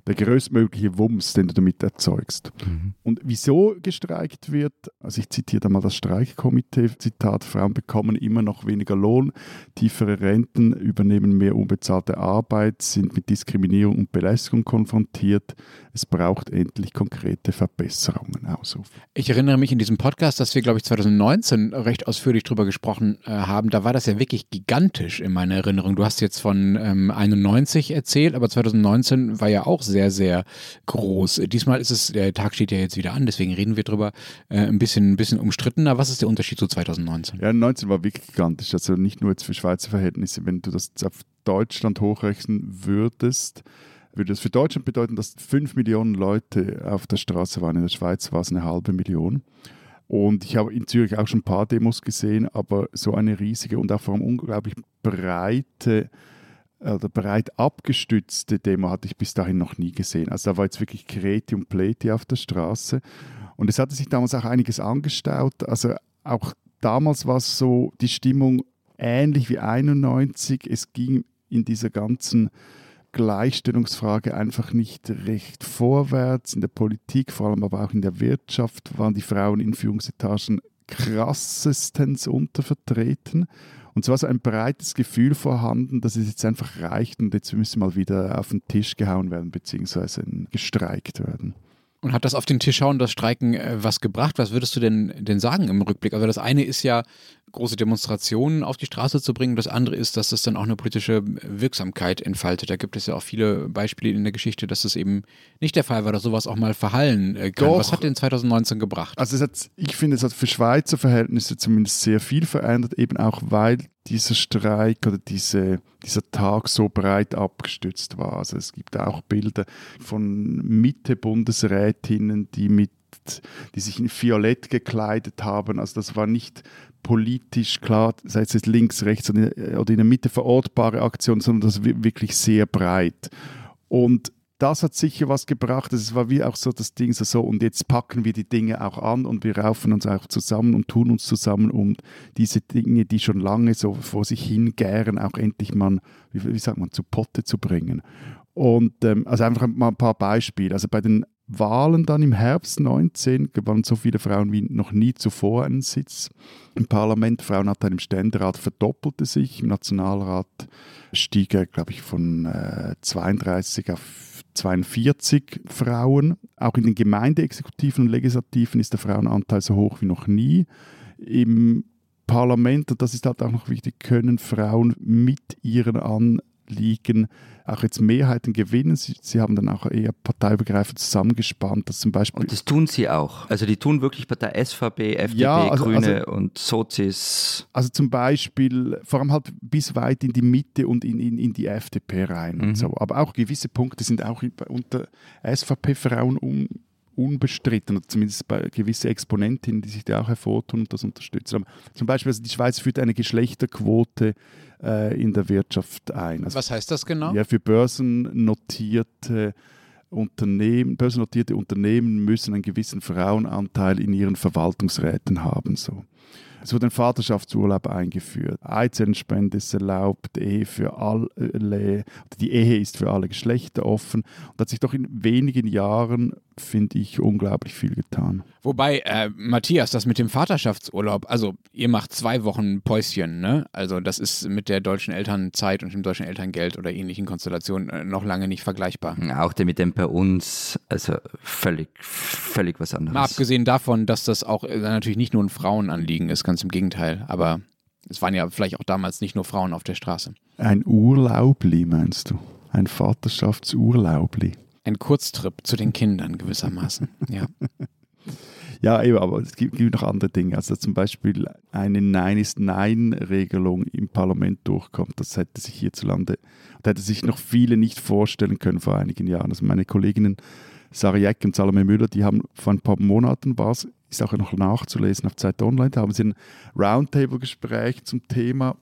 der größtmögliche Wumms, den du damit erzeugst. Mhm. Und wieso gestreikt wird, also ich zitiere da mal das Streikkomitee, Zitat, Frauen bekommen immer noch weniger Lohn, tiefere Renten, übernehmen mehr unbezahlte Arbeit, sind mit Diskriminierung und Belästigung konfrontiert. Es braucht endlich konkrete Verbesserungen. Ausruf. Ich erinnere mich in diesem Podcast, dass wir, glaube ich, 2019 recht ausführlich drüber gesprochen äh, haben. Da war das ja wirklich gigantisch in meiner Erinnerung. Du hast jetzt von ähm, 91 erzählt, aber 2019 war ja auch sehr, sehr groß. Diesmal ist es, der Tag steht ja jetzt wieder an, deswegen reden wir drüber, äh, ein, bisschen, ein bisschen umstrittener. Was ist der Unterschied zu 2019? Ja, 19 war wirklich gigantisch. Also nicht nur jetzt für Schweizer Verhältnisse. Wenn du das auf Deutschland hochrechnen würdest, würde das für Deutschland bedeuten, dass 5 Millionen Leute auf der Straße waren. In der Schweiz war es eine halbe Million. Und ich habe in Zürich auch schon ein paar Demos gesehen, aber so eine riesige und auch vor allem unglaublich breite oder breit abgestützte Demo hatte ich bis dahin noch nie gesehen. Also da war jetzt wirklich Kreti und Pleti auf der Straße. Und es hatte sich damals auch einiges angestaut. Also auch damals war es so die Stimmung ähnlich wie 91. Es ging in dieser ganzen Gleichstellungsfrage einfach nicht recht vorwärts. In der Politik, vor allem aber auch in der Wirtschaft, waren die Frauen in Führungsetagen krassestens untervertreten. Und zwar so ein breites Gefühl vorhanden, dass es jetzt einfach reicht und jetzt müssen mal wieder auf den Tisch gehauen werden, beziehungsweise gestreikt werden. Und hat das auf den Tisch hauen, das Streiken, äh, was gebracht? Was würdest du denn, denn sagen im Rückblick? Also das eine ist ja, große Demonstrationen auf die Straße zu bringen. Das andere ist, dass das dann auch eine politische Wirksamkeit entfaltet. Da gibt es ja auch viele Beispiele in der Geschichte, dass das eben nicht der Fall war, dass sowas auch mal verhallen äh, kann. Doch. Was hat denn 2019 gebracht? Also es hat, ich finde, es hat für Schweizer Verhältnisse zumindest sehr viel verändert, eben auch weil dieser Streik oder diese, dieser Tag so breit abgestützt war. Also es gibt auch Bilder von Mitte-Bundesrätinnen, die mit die sich in Violett gekleidet haben. Also das war nicht politisch klar, sei es jetzt links, rechts oder in, der Mitte verortbare Aktion, sondern das wirklich sehr breit. Und das hat sicher was gebracht. Es war wie auch so das Ding so, so, und jetzt packen wir die Dinge auch an und wir raufen uns auch zusammen und tun uns zusammen, um diese Dinge, die schon lange so vor sich hingären, auch endlich mal, wie, wie sagt man, zu Potte zu bringen. Und ähm, also einfach mal ein paar Beispiele. Also bei den Wahlen dann im Herbst 19 gewannen so viele Frauen wie noch nie zuvor einen Sitz im Parlament. Frauenanteil im Ständerat verdoppelte sich, im Nationalrat stieg er, glaube ich, von äh, 32 auf 42 Frauen. Auch in den Gemeindeexekutiven und Legislativen ist der Frauenanteil so hoch wie noch nie. Im Parlament, und das ist halt auch noch wichtig, können Frauen mit ihren Anliegen auch jetzt Mehrheiten gewinnen. Sie, sie haben dann auch eher parteiübergreifend zusammengespannt, dass zum Beispiel Und das tun sie auch. Also die tun wirklich der SVP, FDP, Ja, also- Grüne also- und Sozis. Also zum Beispiel, vor allem halt bis weit in die Mitte und in, in, in die FDP rein Mhm. und so. Aber auch gewisse Punkte sind auch unter SVP-Frauen un, unbestritten, oder zumindest bei gewissen Exponentinnen, die sich da auch hervortun und das unterstützen. Aber zum Beispiel, also die Schweiz führt eine Geschlechterquote äh, in der Wirtschaft ein. Also Was heißt das genau? ja, für börsennotierte Unternehmen, börsennotierte Unternehmen müssen einen gewissen Frauenanteil in ihren Verwaltungsräten haben. So. Es wurde ein Vaterschaftsurlaub eingeführt. Eizellenspende ist erlaubt, Ehe für alle, die Ehe ist für alle Geschlechter offen. Und hat sich doch in wenigen Jahren finde ich, unglaublich viel getan. Wobei, äh, Matthias, das mit dem Vaterschaftsurlaub, also ihr macht zwei Wochen Päuschen, ne? Also das ist mit der deutschen Elternzeit und dem deutschen Elterngeld oder ähnlichen Konstellationen äh, noch lange nicht vergleichbar. Auch der mit dem bei uns, also völlig, völlig was anderes. Mal abgesehen davon, dass das auch äh, natürlich nicht nur ein Frauenanliegen ist, ganz im Gegenteil, aber es waren ja vielleicht auch damals nicht nur Frauen auf der Straße. Ein Urlaubli, meinst du? Ein Vaterschaftsurlaubli. Ein Kurztrip zu den Kindern gewissermaßen, ja. Ja, eben, aber es gibt, gibt, noch andere Dinge. Also zum Beispiel eine Nein ist Nein-Regelung im Parlament durchkommt. Das hätte sich hierzulande, da hätte sich noch viele nicht vorstellen können vor einigen Jahren. Also meine Kolleginnen Sarah Jeck und Salome Müller, die haben vor ein paar Monaten war es, ist auch noch nachzulesen auf Zeit Online, da haben sie ein Roundtable-Gespräch zum Thema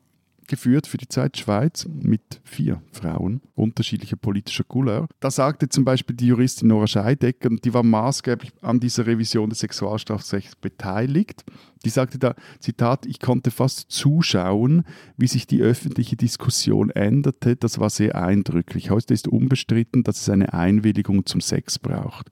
geführt für die Zeit Schweiz mit vier Frauen unterschiedlicher politischer Couleur. Da sagte zum Beispiel die Juristin Nora Scheidecker, die war maßgeblich an dieser Revision des Sexualstrafrechts beteiligt. Die sagte da, Zitat, ich konnte fast zuschauen, wie sich die öffentliche Diskussion änderte. Das war sehr eindrücklich. Heute ist unbestritten, dass es eine Einwilligung zum Sex braucht.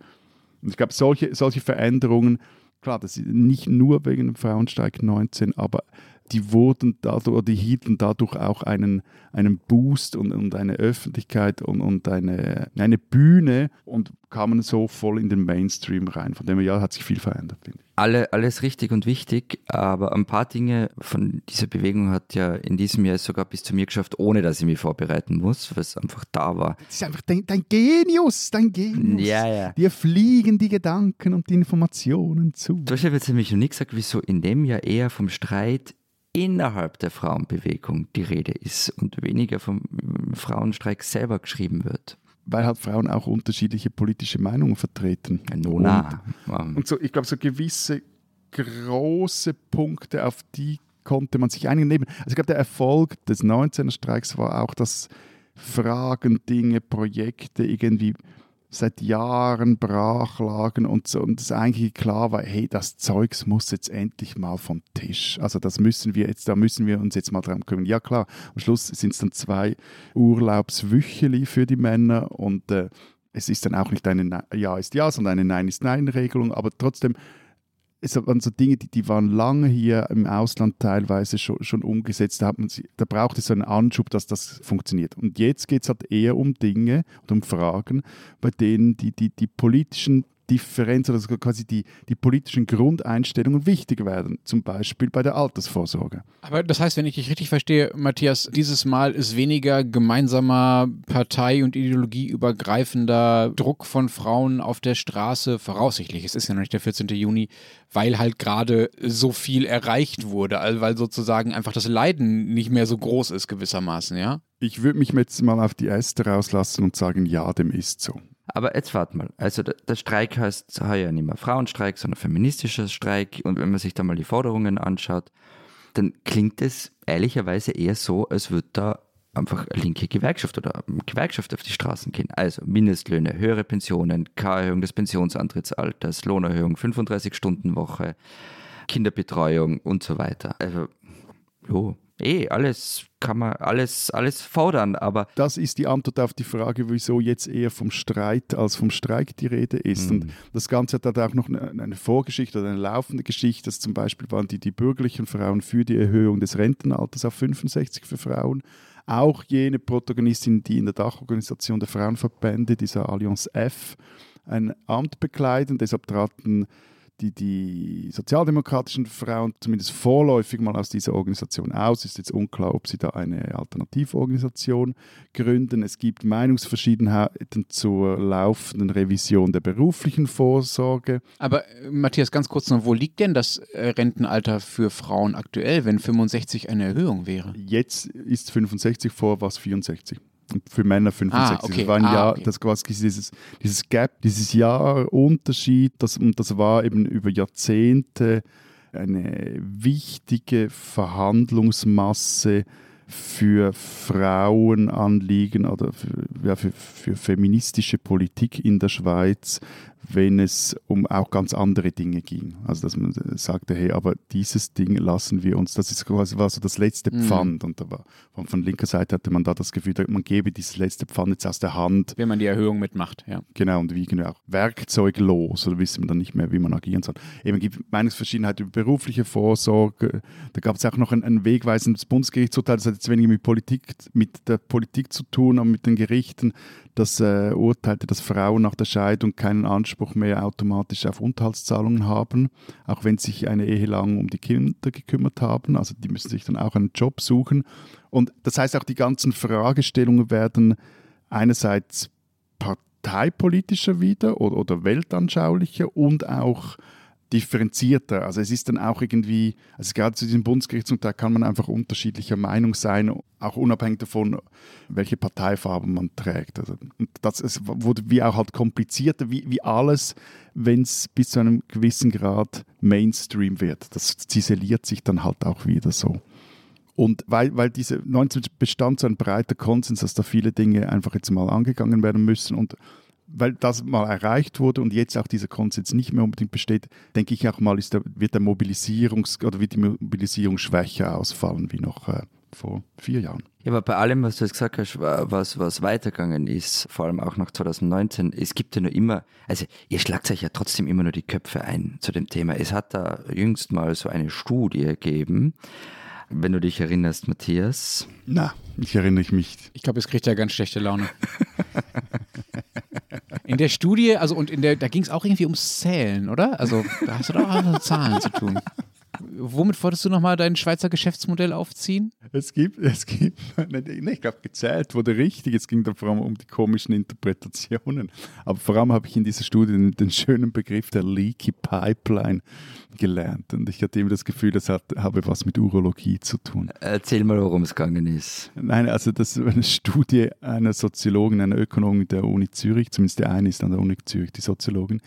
Und ich glaube, solche, solche Veränderungen, klar, das ist nicht nur wegen dem Frauenstreik 19, aber die wurden dadurch, die hielten dadurch auch einen, einen Boost und, und eine Öffentlichkeit und, und eine, eine Bühne und kamen so voll in den Mainstream rein. Von dem her ja, hat sich viel verändert, finde ich. Alle, alles richtig und wichtig, aber ein paar Dinge von dieser Bewegung hat ja in diesem Jahr sogar bis zu mir geschafft, ohne dass ich mich vorbereiten muss, weil es einfach da war. Das ist einfach dein, dein Genius, dein Genius. Ja, ja. Dir fliegen die Gedanken und die Informationen zu. Du hast ja jetzt nämlich noch nie gesagt, wieso in dem Jahr eher vom Streit innerhalb der Frauenbewegung die Rede ist und weniger vom Frauenstreik selber geschrieben wird. Weil halt Frauen auch unterschiedliche politische Meinungen vertreten. Nona. Und, und so, ich glaube, so gewisse große Punkte, auf die konnte man sich einigen. Also ich glaube, der Erfolg des 19er Streiks war auch, dass Fragen, Dinge, Projekte irgendwie seit Jahren brach lagen und, so, und es eigentlich klar war, hey, das Zeugs muss jetzt endlich mal vom Tisch. Also das müssen wir jetzt, da müssen wir uns jetzt mal dran kümmern. Ja klar, am Schluss sind es dann zwei Urlaubswücheli für die Männer und äh, es ist dann auch nicht eine Ja ist Ja, sondern eine Nein ist Nein-Regelung, aber trotzdem es waren so Dinge, die, die waren lange hier im Ausland teilweise schon, schon umgesetzt. Da, hat man, da braucht es so einen Anschub, dass das funktioniert. Und jetzt geht es halt eher um Dinge und um Fragen, bei denen die, die, die politischen Differenz oder quasi die, die politischen Grundeinstellungen wichtig werden, zum Beispiel bei der Altersvorsorge. Aber das heißt, wenn ich dich richtig verstehe, Matthias, dieses Mal ist weniger gemeinsamer Partei- und ideologieübergreifender Druck von Frauen auf der Straße voraussichtlich. Es ist ja noch nicht der 14. Juni, weil halt gerade so viel erreicht wurde, also weil sozusagen einfach das Leiden nicht mehr so groß ist gewissermaßen, ja? Ich würde mich jetzt mal auf die Äste rauslassen und sagen, ja, dem ist so. Aber jetzt warte mal. Also der, der Streik heißt heuer nicht mehr Frauenstreik, sondern feministischer Streik. Und wenn man sich da mal die Forderungen anschaut, dann klingt es ehrlicherweise eher so, als würde da einfach eine linke Gewerkschaft oder Gewerkschaft auf die Straßen gehen. Also Mindestlöhne, höhere Pensionen, K-Erhöhung des Pensionsantrittsalters, Lohnerhöhung, 35-Stunden-Woche, Kinderbetreuung und so weiter. Also, jo, eh, alles kann man alles, alles fordern, aber. Das ist die Antwort auf die Frage, wieso jetzt eher vom Streit als vom Streik die Rede ist. Mhm. Und das Ganze hat auch noch eine, eine, Vorgeschichte oder eine laufende Geschichte. dass zum Beispiel waren die, die bürgerlichen Frauen für die Erhöhung des Rentenalters auf 65 für Frauen. Auch jene Protagonistinnen, die in der Dachorganisation der Frauenverbände, dieser Allianz F, ein Amt bekleiden. Deshalb traten die, die sozialdemokratischen Frauen zumindest vorläufig mal aus dieser Organisation aus. Ist jetzt unklar, ob sie da eine Alternativorganisation gründen. Es gibt Meinungsverschiedenheiten zur laufenden Revision der beruflichen Vorsorge. Aber Matthias, ganz kurz noch, wo liegt denn das Rentenalter für Frauen aktuell, wenn 65 eine Erhöhung wäre? Jetzt ist 65 vor, was 64 für Männer 65. Ah, okay. Das war ein ah, Jahr, okay. das quasi dieses, dieses Gap, dieses Jahr Unterschied, das, und das war eben über Jahrzehnte eine wichtige Verhandlungsmasse für Frauenanliegen oder für, ja, für, für feministische Politik in der Schweiz, wenn es um auch ganz andere Dinge ging. Also dass man sagte, hey, aber dieses Ding lassen wir uns, das ist quasi war so das letzte Mhm. Pfand. Und da war, von, von linker Seite hatte man da das Gefühl, man gebe dieses letzte Pfand jetzt aus der Hand. Wenn man die Erhöhung mitmacht, ja. Genau, und wie genau auch werkzeuglos, oder wissen wir dann nicht mehr, wie man agieren soll. Eben gibt Meinungsverschiedenheit über berufliche Vorsorge. Da gab es auch noch ein, ein wegweisendes Bundesgerichtsurteil, das hat jetzt weniger mit Politik, mit der Politik zu tun, aber mit den Gerichten. Das äh, urteilte, dass Frauen nach der Scheidung keinen Anspruch mehr automatisch auf Unterhaltszahlungen haben, auch wenn sich eine Ehe lang um die Kinder gekümmert haben. Also die müssen sich dann auch einen Job suchen. Und das heißt, auch die ganzen Fragestellungen werden einerseits parteipolitischer wieder oder, oder weltanschaulicher und auch differenzierter. Also es ist dann auch irgendwie, also gerade zu diesem Bundesgerichtsurteil kann man einfach unterschiedlicher Meinung sein, auch unabhängig davon, welche Parteifarbe man trägt. Also das es wurde wie auch halt komplizierter, wie, wie alles, wenn es bis zu einem gewissen Grad Mainstream wird. Das ziseliert sich dann halt auch wieder so. Und weil, weil diese 19 bestand so ein breiter Konsens, dass da viele Dinge einfach jetzt mal angegangen werden müssen und weil das mal erreicht wurde und jetzt auch dieser Konsens nicht mehr unbedingt besteht, denke ich auch mal, ist der, wird der Mobilisierungs- oder wird die Mobilisierung schwächer ausfallen wie noch äh, vor vier Jahren. Ja, aber bei allem, was du jetzt gesagt hast, was, was weitergegangen ist, vor allem auch nach 2019, es gibt ja nur immer, also ihr schlagt euch ja trotzdem immer nur die Köpfe ein zu dem Thema. Es hat da jüngst mal so eine Studie gegeben, wenn du dich erinnerst, Matthias. Na, ich erinnere mich. Ich glaube, es kriegt ja ganz schlechte Laune. In der Studie, also und in der, da ging es auch irgendwie ums Zählen, oder? Also da hast du doch auch mit Zahlen zu tun. Womit wolltest du nochmal dein Schweizer Geschäftsmodell aufziehen? Es gibt, es gibt, ich glaube, gezählt wurde richtig. Es ging dann vor allem um die komischen Interpretationen. Aber vor allem habe ich in dieser Studie den, den, schönen Begriff der Leaky Pipeline gelernt. Und ich hatte immer das Gefühl, das hat, habe was mit Urologie zu tun. Erzähl mal, worum es gegangen ist. Nein, also das ist eine Studie einer Soziologin, einer Ökonomin der Uni Zürich, zumindest der eine ist an der Uni Zürich, die Soziologin,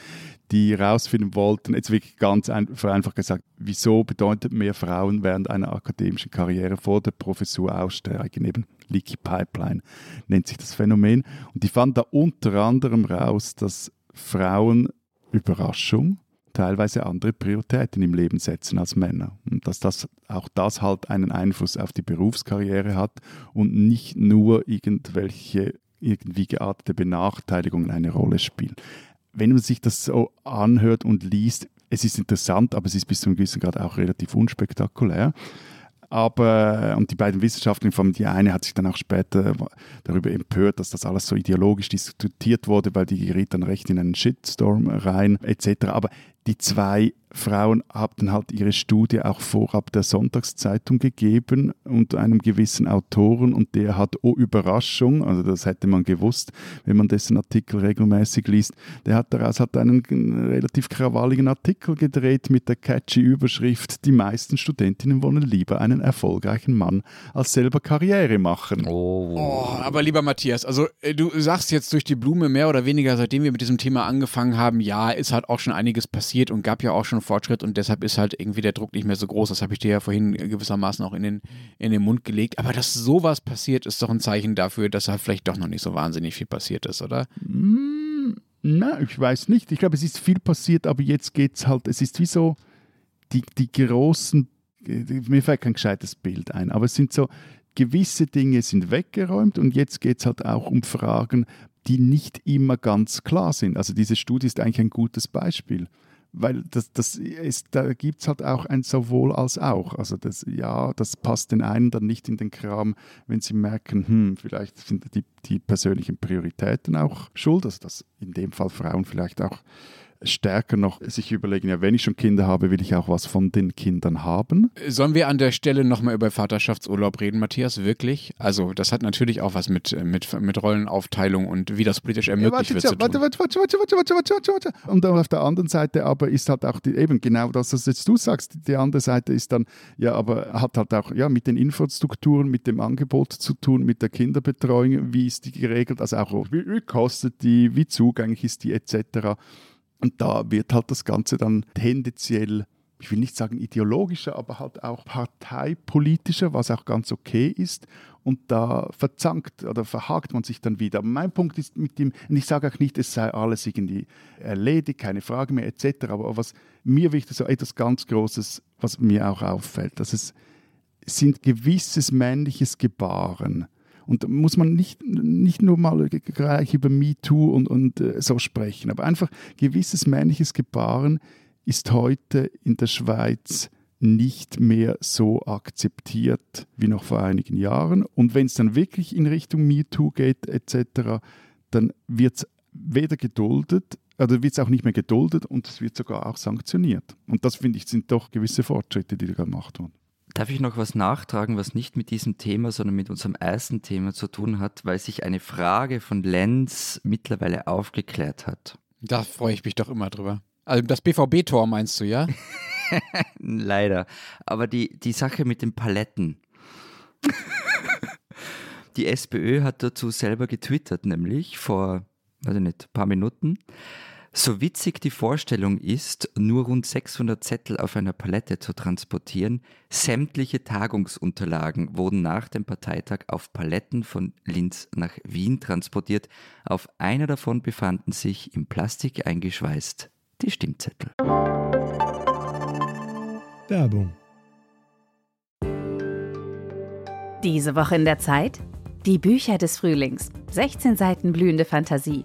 die herausfinden wollten, jetzt wirklich ganz ein, vereinfacht gesagt, wieso bedeutet mehr Frauen während einer akademischen Karriere vor der Professur aussteigen, eben Leaky Pipeline nennt sich das Phänomen. Und die fanden da unter anderem raus, dass Frauen Überraschung teilweise andere Prioritäten im Leben setzen als Männer. Und dass das auch das halt einen Einfluss auf die Berufskarriere hat und nicht nur irgendwelche irgendwie geartete Benachteiligungen eine Rolle spielen. Wenn man sich das so anhört und liest, es ist interessant, aber es ist bis zu einem gewissen Grad auch relativ unspektakulär. Aber, und die beiden Wissenschaftler, vor allem die eine hat sich dann auch später darüber empört, dass das alles so ideologisch diskutiert wurde, weil die geriet dann recht in einen Shitstorm rein, etc. Aber die zwei Frauen haben halt ihre Studie auch vorab der Sonntagszeitung gegeben und einem gewissen Autoren und der hat, oh Überraschung, also das hätte man gewusst, wenn man dessen Artikel regelmäßig liest, der hat daraus hat einen relativ krawalligen Artikel gedreht mit der catchy Überschrift, die meisten Studentinnen wollen lieber einen erfolgreichen Mann als selber Karriere machen. Oh. oh aber lieber Matthias, also du sagst jetzt durch die Blume mehr oder weniger, seitdem wir mit diesem Thema angefangen haben, ja, ist halt auch schon einiges passiert und gab ja auch schon Fortschritt und deshalb ist halt irgendwie der Druck nicht mehr so groß. Das habe ich dir ja vorhin gewissermaßen auch in den, in den Mund gelegt. Aber dass sowas passiert, ist doch ein Zeichen dafür, dass halt vielleicht doch noch nicht so wahnsinnig viel passiert ist, oder? Mm, na, ich weiß nicht. Ich glaube, es ist viel passiert, aber jetzt geht es halt, es ist wie so die, die großen, mir fällt kein gescheites Bild ein, aber es sind so, gewisse Dinge sind weggeräumt und jetzt geht es halt auch um Fragen, die nicht immer ganz klar sind. Also diese Studie ist eigentlich ein gutes Beispiel weil das, das ist, da gibt es halt auch ein sowohl als auch. Also das, ja, das passt den einen dann nicht in den Kram, wenn sie merken, hm, vielleicht sind die, die persönlichen Prioritäten auch schuld, also dass in dem Fall Frauen vielleicht auch stärker noch sich überlegen, ja, wenn ich schon Kinder habe, will ich auch was von den Kindern haben. Sollen wir an der Stelle nochmal über Vaterschaftsurlaub reden, Matthias? Wirklich? Also, das hat natürlich auch was mit, mit, mit Rollenaufteilung und wie das politisch ermöglicht ja, wird warte, zu tun. Warte, warte, warte, warte, warte, warte, warte, warte. Und auf der anderen Seite aber ist halt auch die, eben genau das, was jetzt du sagst, die andere Seite ist dann, ja, aber hat halt auch ja, mit den Infrastrukturen, mit dem Angebot zu tun, mit der Kinderbetreuung, wie ist die geregelt, also auch wie kostet die, wie zugänglich ist die etc. Und da wird halt das Ganze dann tendenziell ich will nicht sagen ideologischer, aber halt auch parteipolitischer, was auch ganz okay ist. Und da verzankt oder verhakt man sich dann wieder. Aber mein Punkt ist mit dem, und ich sage auch nicht, es sei alles irgendwie erledigt, keine Frage mehr etc. Aber was mir wichtig ist, etwas ganz Großes, was mir auch auffällt, dass es sind gewisses männliches Gebaren. Und da muss man nicht, nicht nur mal gleich über MeToo und, und äh, so sprechen, aber einfach gewisses männliches Gebaren ist heute in der Schweiz nicht mehr so akzeptiert wie noch vor einigen Jahren. Und wenn es dann wirklich in Richtung MeToo geht etc., dann wird es weder geduldet, oder wird es auch nicht mehr geduldet und es wird sogar auch sanktioniert. Und das, finde ich, sind doch gewisse Fortschritte, die da gemacht wurden. Darf ich noch was nachtragen, was nicht mit diesem Thema, sondern mit unserem ersten Thema zu tun hat, weil sich eine Frage von Lenz mittlerweile aufgeklärt hat? Da freue ich mich doch immer drüber. Also das BVB-Tor meinst du, ja? Leider. Aber die, die Sache mit den Paletten. die SPÖ hat dazu selber getwittert, nämlich vor, weiß ich nicht, ein paar Minuten. So witzig die Vorstellung ist, nur rund 600 Zettel auf einer Palette zu transportieren, sämtliche Tagungsunterlagen wurden nach dem Parteitag auf Paletten von Linz nach Wien transportiert. Auf einer davon befanden sich in Plastik eingeschweißt die Stimmzettel. Werbung. Diese Woche in der Zeit? Die Bücher des Frühlings. 16 Seiten blühende Fantasie.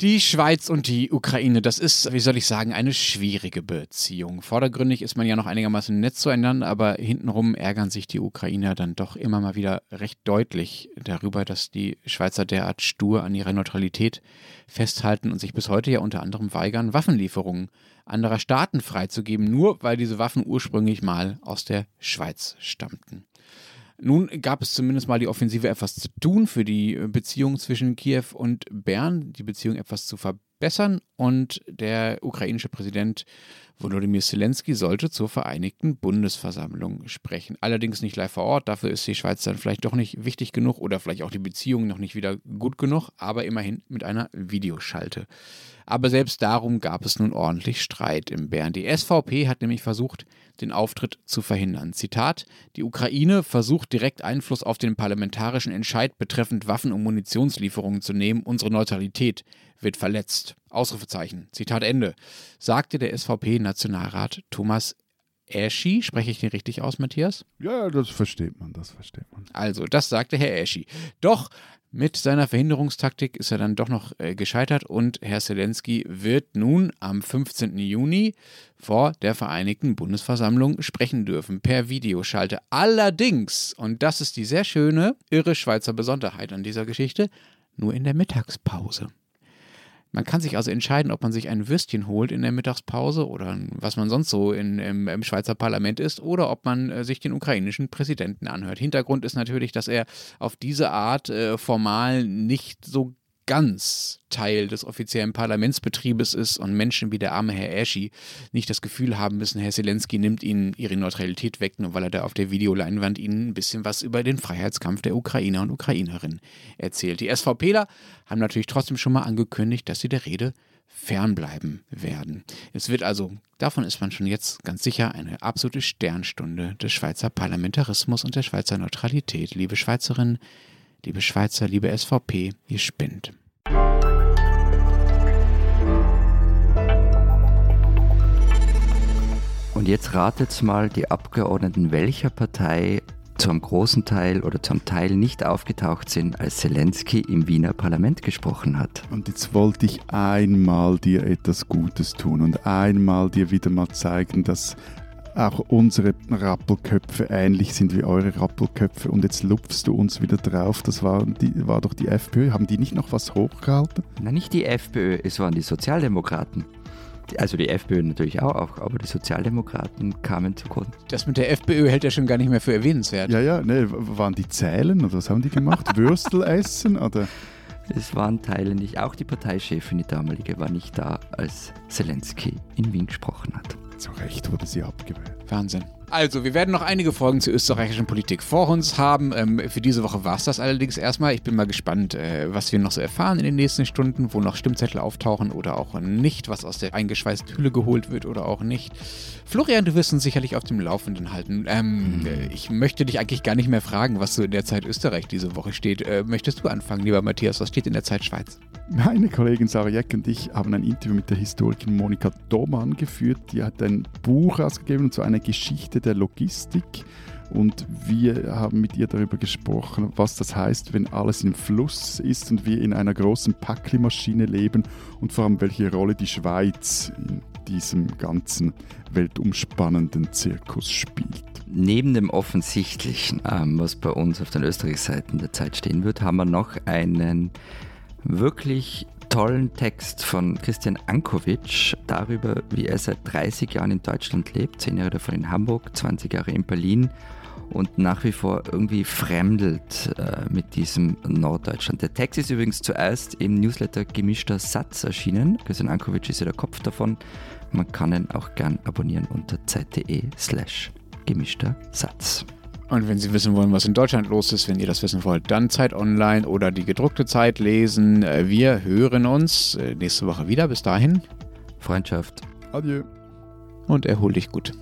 Die Schweiz und die Ukraine, das ist, wie soll ich sagen, eine schwierige Beziehung. Vordergründig ist man ja noch einigermaßen nett zueinander, aber hintenrum ärgern sich die Ukrainer dann doch immer mal wieder recht deutlich darüber, dass die Schweizer derart stur an ihrer Neutralität festhalten und sich bis heute ja unter anderem weigern, Waffenlieferungen anderer Staaten freizugeben, nur weil diese Waffen ursprünglich mal aus der Schweiz stammten. Nun gab es zumindest mal die Offensive, etwas zu tun für die Beziehung zwischen Kiew und Bern, die Beziehung etwas zu verbessern. Und der ukrainische Präsident Volodymyr Zelensky sollte zur Vereinigten Bundesversammlung sprechen. Allerdings nicht live vor Ort, dafür ist die Schweiz dann vielleicht doch nicht wichtig genug oder vielleicht auch die Beziehung noch nicht wieder gut genug, aber immerhin mit einer Videoschalte. Aber selbst darum gab es nun ordentlich Streit im Bern. Die SVP hat nämlich versucht, den Auftritt zu verhindern. Zitat: Die Ukraine versucht direkt Einfluss auf den parlamentarischen Entscheid betreffend Waffen- und Munitionslieferungen zu nehmen. Unsere Neutralität wird verletzt. Ausrufezeichen. Zitat Ende. Sagte der SVP-Nationalrat Thomas Eschi, spreche ich den richtig aus, Matthias? Ja, das versteht man, das versteht man. Also, das sagte Herr Eschi. Doch mit seiner Verhinderungstaktik ist er dann doch noch äh, gescheitert und Herr Zelensky wird nun am 15. Juni vor der Vereinigten Bundesversammlung sprechen dürfen per Videoschalte. Allerdings, und das ist die sehr schöne, irre Schweizer Besonderheit an dieser Geschichte, nur in der Mittagspause. Man kann sich also entscheiden, ob man sich ein Würstchen holt in der Mittagspause oder was man sonst so in, im, im, Schweizer Parlament ist oder ob man äh, sich den ukrainischen Präsidenten anhört. Hintergrund ist natürlich, dass er auf diese Art äh, formal nicht so ganz Teil des offiziellen Parlamentsbetriebes ist und Menschen wie der arme Herr Aschi nicht das Gefühl haben müssen, Herr Zelensky nimmt ihnen ihre Neutralität weg, nur weil er da auf der Videoleinwand ihnen ein bisschen was über den Freiheitskampf der Ukrainer und Ukrainerinnen erzählt. Die SVPler haben natürlich trotzdem schon mal angekündigt, dass sie der Rede fernbleiben werden. Es wird also, davon ist man schon jetzt ganz sicher, eine absolute Sternstunde des Schweizer Parlamentarismus und der Schweizer Neutralität. Liebe Schweizerinnen, Liebe Schweizer, liebe SVP, ihr spinnt. Und jetzt ratet mal die Abgeordneten welcher Partei zum großen Teil oder zum Teil nicht aufgetaucht sind, als Zelensky im Wiener Parlament gesprochen hat. Und jetzt wollte ich einmal dir etwas Gutes tun und einmal dir wieder mal zeigen, dass auch unsere Rappelköpfe ähnlich sind wie eure Rappelköpfe und jetzt lupfst du uns wieder drauf. Das war, die, war doch die FPÖ. Haben die nicht noch was hochgehalten? Nein, nicht die FPÖ, es waren die Sozialdemokraten. Also die FPÖ natürlich auch, aber die Sozialdemokraten kamen zu kurz. Das mit der FPÖ hält er schon gar nicht mehr für erwähnenswert. Ja, ja, ne, waren die zählen oder was haben die gemacht? Würstel essen oder? Es waren Teile nicht. Auch die Parteichefin, die damalige, war nicht da, als Zelensky in Wien gesprochen hat. Zu Recht wurde sie abgewählt. Wahnsinn. Also, wir werden noch einige Folgen zur österreichischen Politik vor uns haben. Ähm, für diese Woche war es das allerdings erstmal. Ich bin mal gespannt, äh, was wir noch so erfahren in den nächsten Stunden, wo noch Stimmzettel auftauchen oder auch nicht, was aus der eingeschweißten Hülle geholt wird oder auch nicht. Florian, du wirst uns sicherlich auf dem Laufenden halten. Ähm, mhm. äh, ich möchte dich eigentlich gar nicht mehr fragen, was so in der Zeit Österreich diese Woche steht. Äh, möchtest du anfangen, lieber Matthias? Was steht in der Zeit Schweiz? Meine Kollegin Sarah Jeck und ich haben ein Interview mit der Historikerin Monika Domann geführt. Die hat ein Buch rausgegeben, und zwar eine Geschichte der Logistik. Und wir haben mit ihr darüber gesprochen, was das heißt, wenn alles im Fluss ist und wir in einer großen Packlimaschine leben und vor allem welche Rolle die Schweiz in diesem ganzen weltumspannenden Zirkus spielt. Neben dem Offensichtlichen, ähm, was bei uns auf den Österreichseiten der Zeit stehen wird, haben wir noch einen wirklich tollen Text von Christian Ankovic darüber, wie er seit 30 Jahren in Deutschland lebt, 10 Jahre davon in Hamburg, 20 Jahre in Berlin und nach wie vor irgendwie fremdelt äh, mit diesem Norddeutschland. Der Text ist übrigens zuerst im Newsletter Gemischter Satz erschienen. Christian Ankovic ist ja der Kopf davon. Man kann ihn auch gern abonnieren unter zeit.de slash gemischter Satz. Und wenn Sie wissen wollen, was in Deutschland los ist, wenn ihr das wissen wollt, dann Zeit Online oder die gedruckte Zeit lesen. Äh, wir hören uns äh, nächste Woche wieder. Bis dahin. Freundschaft. Adieu. Und erhol dich gut.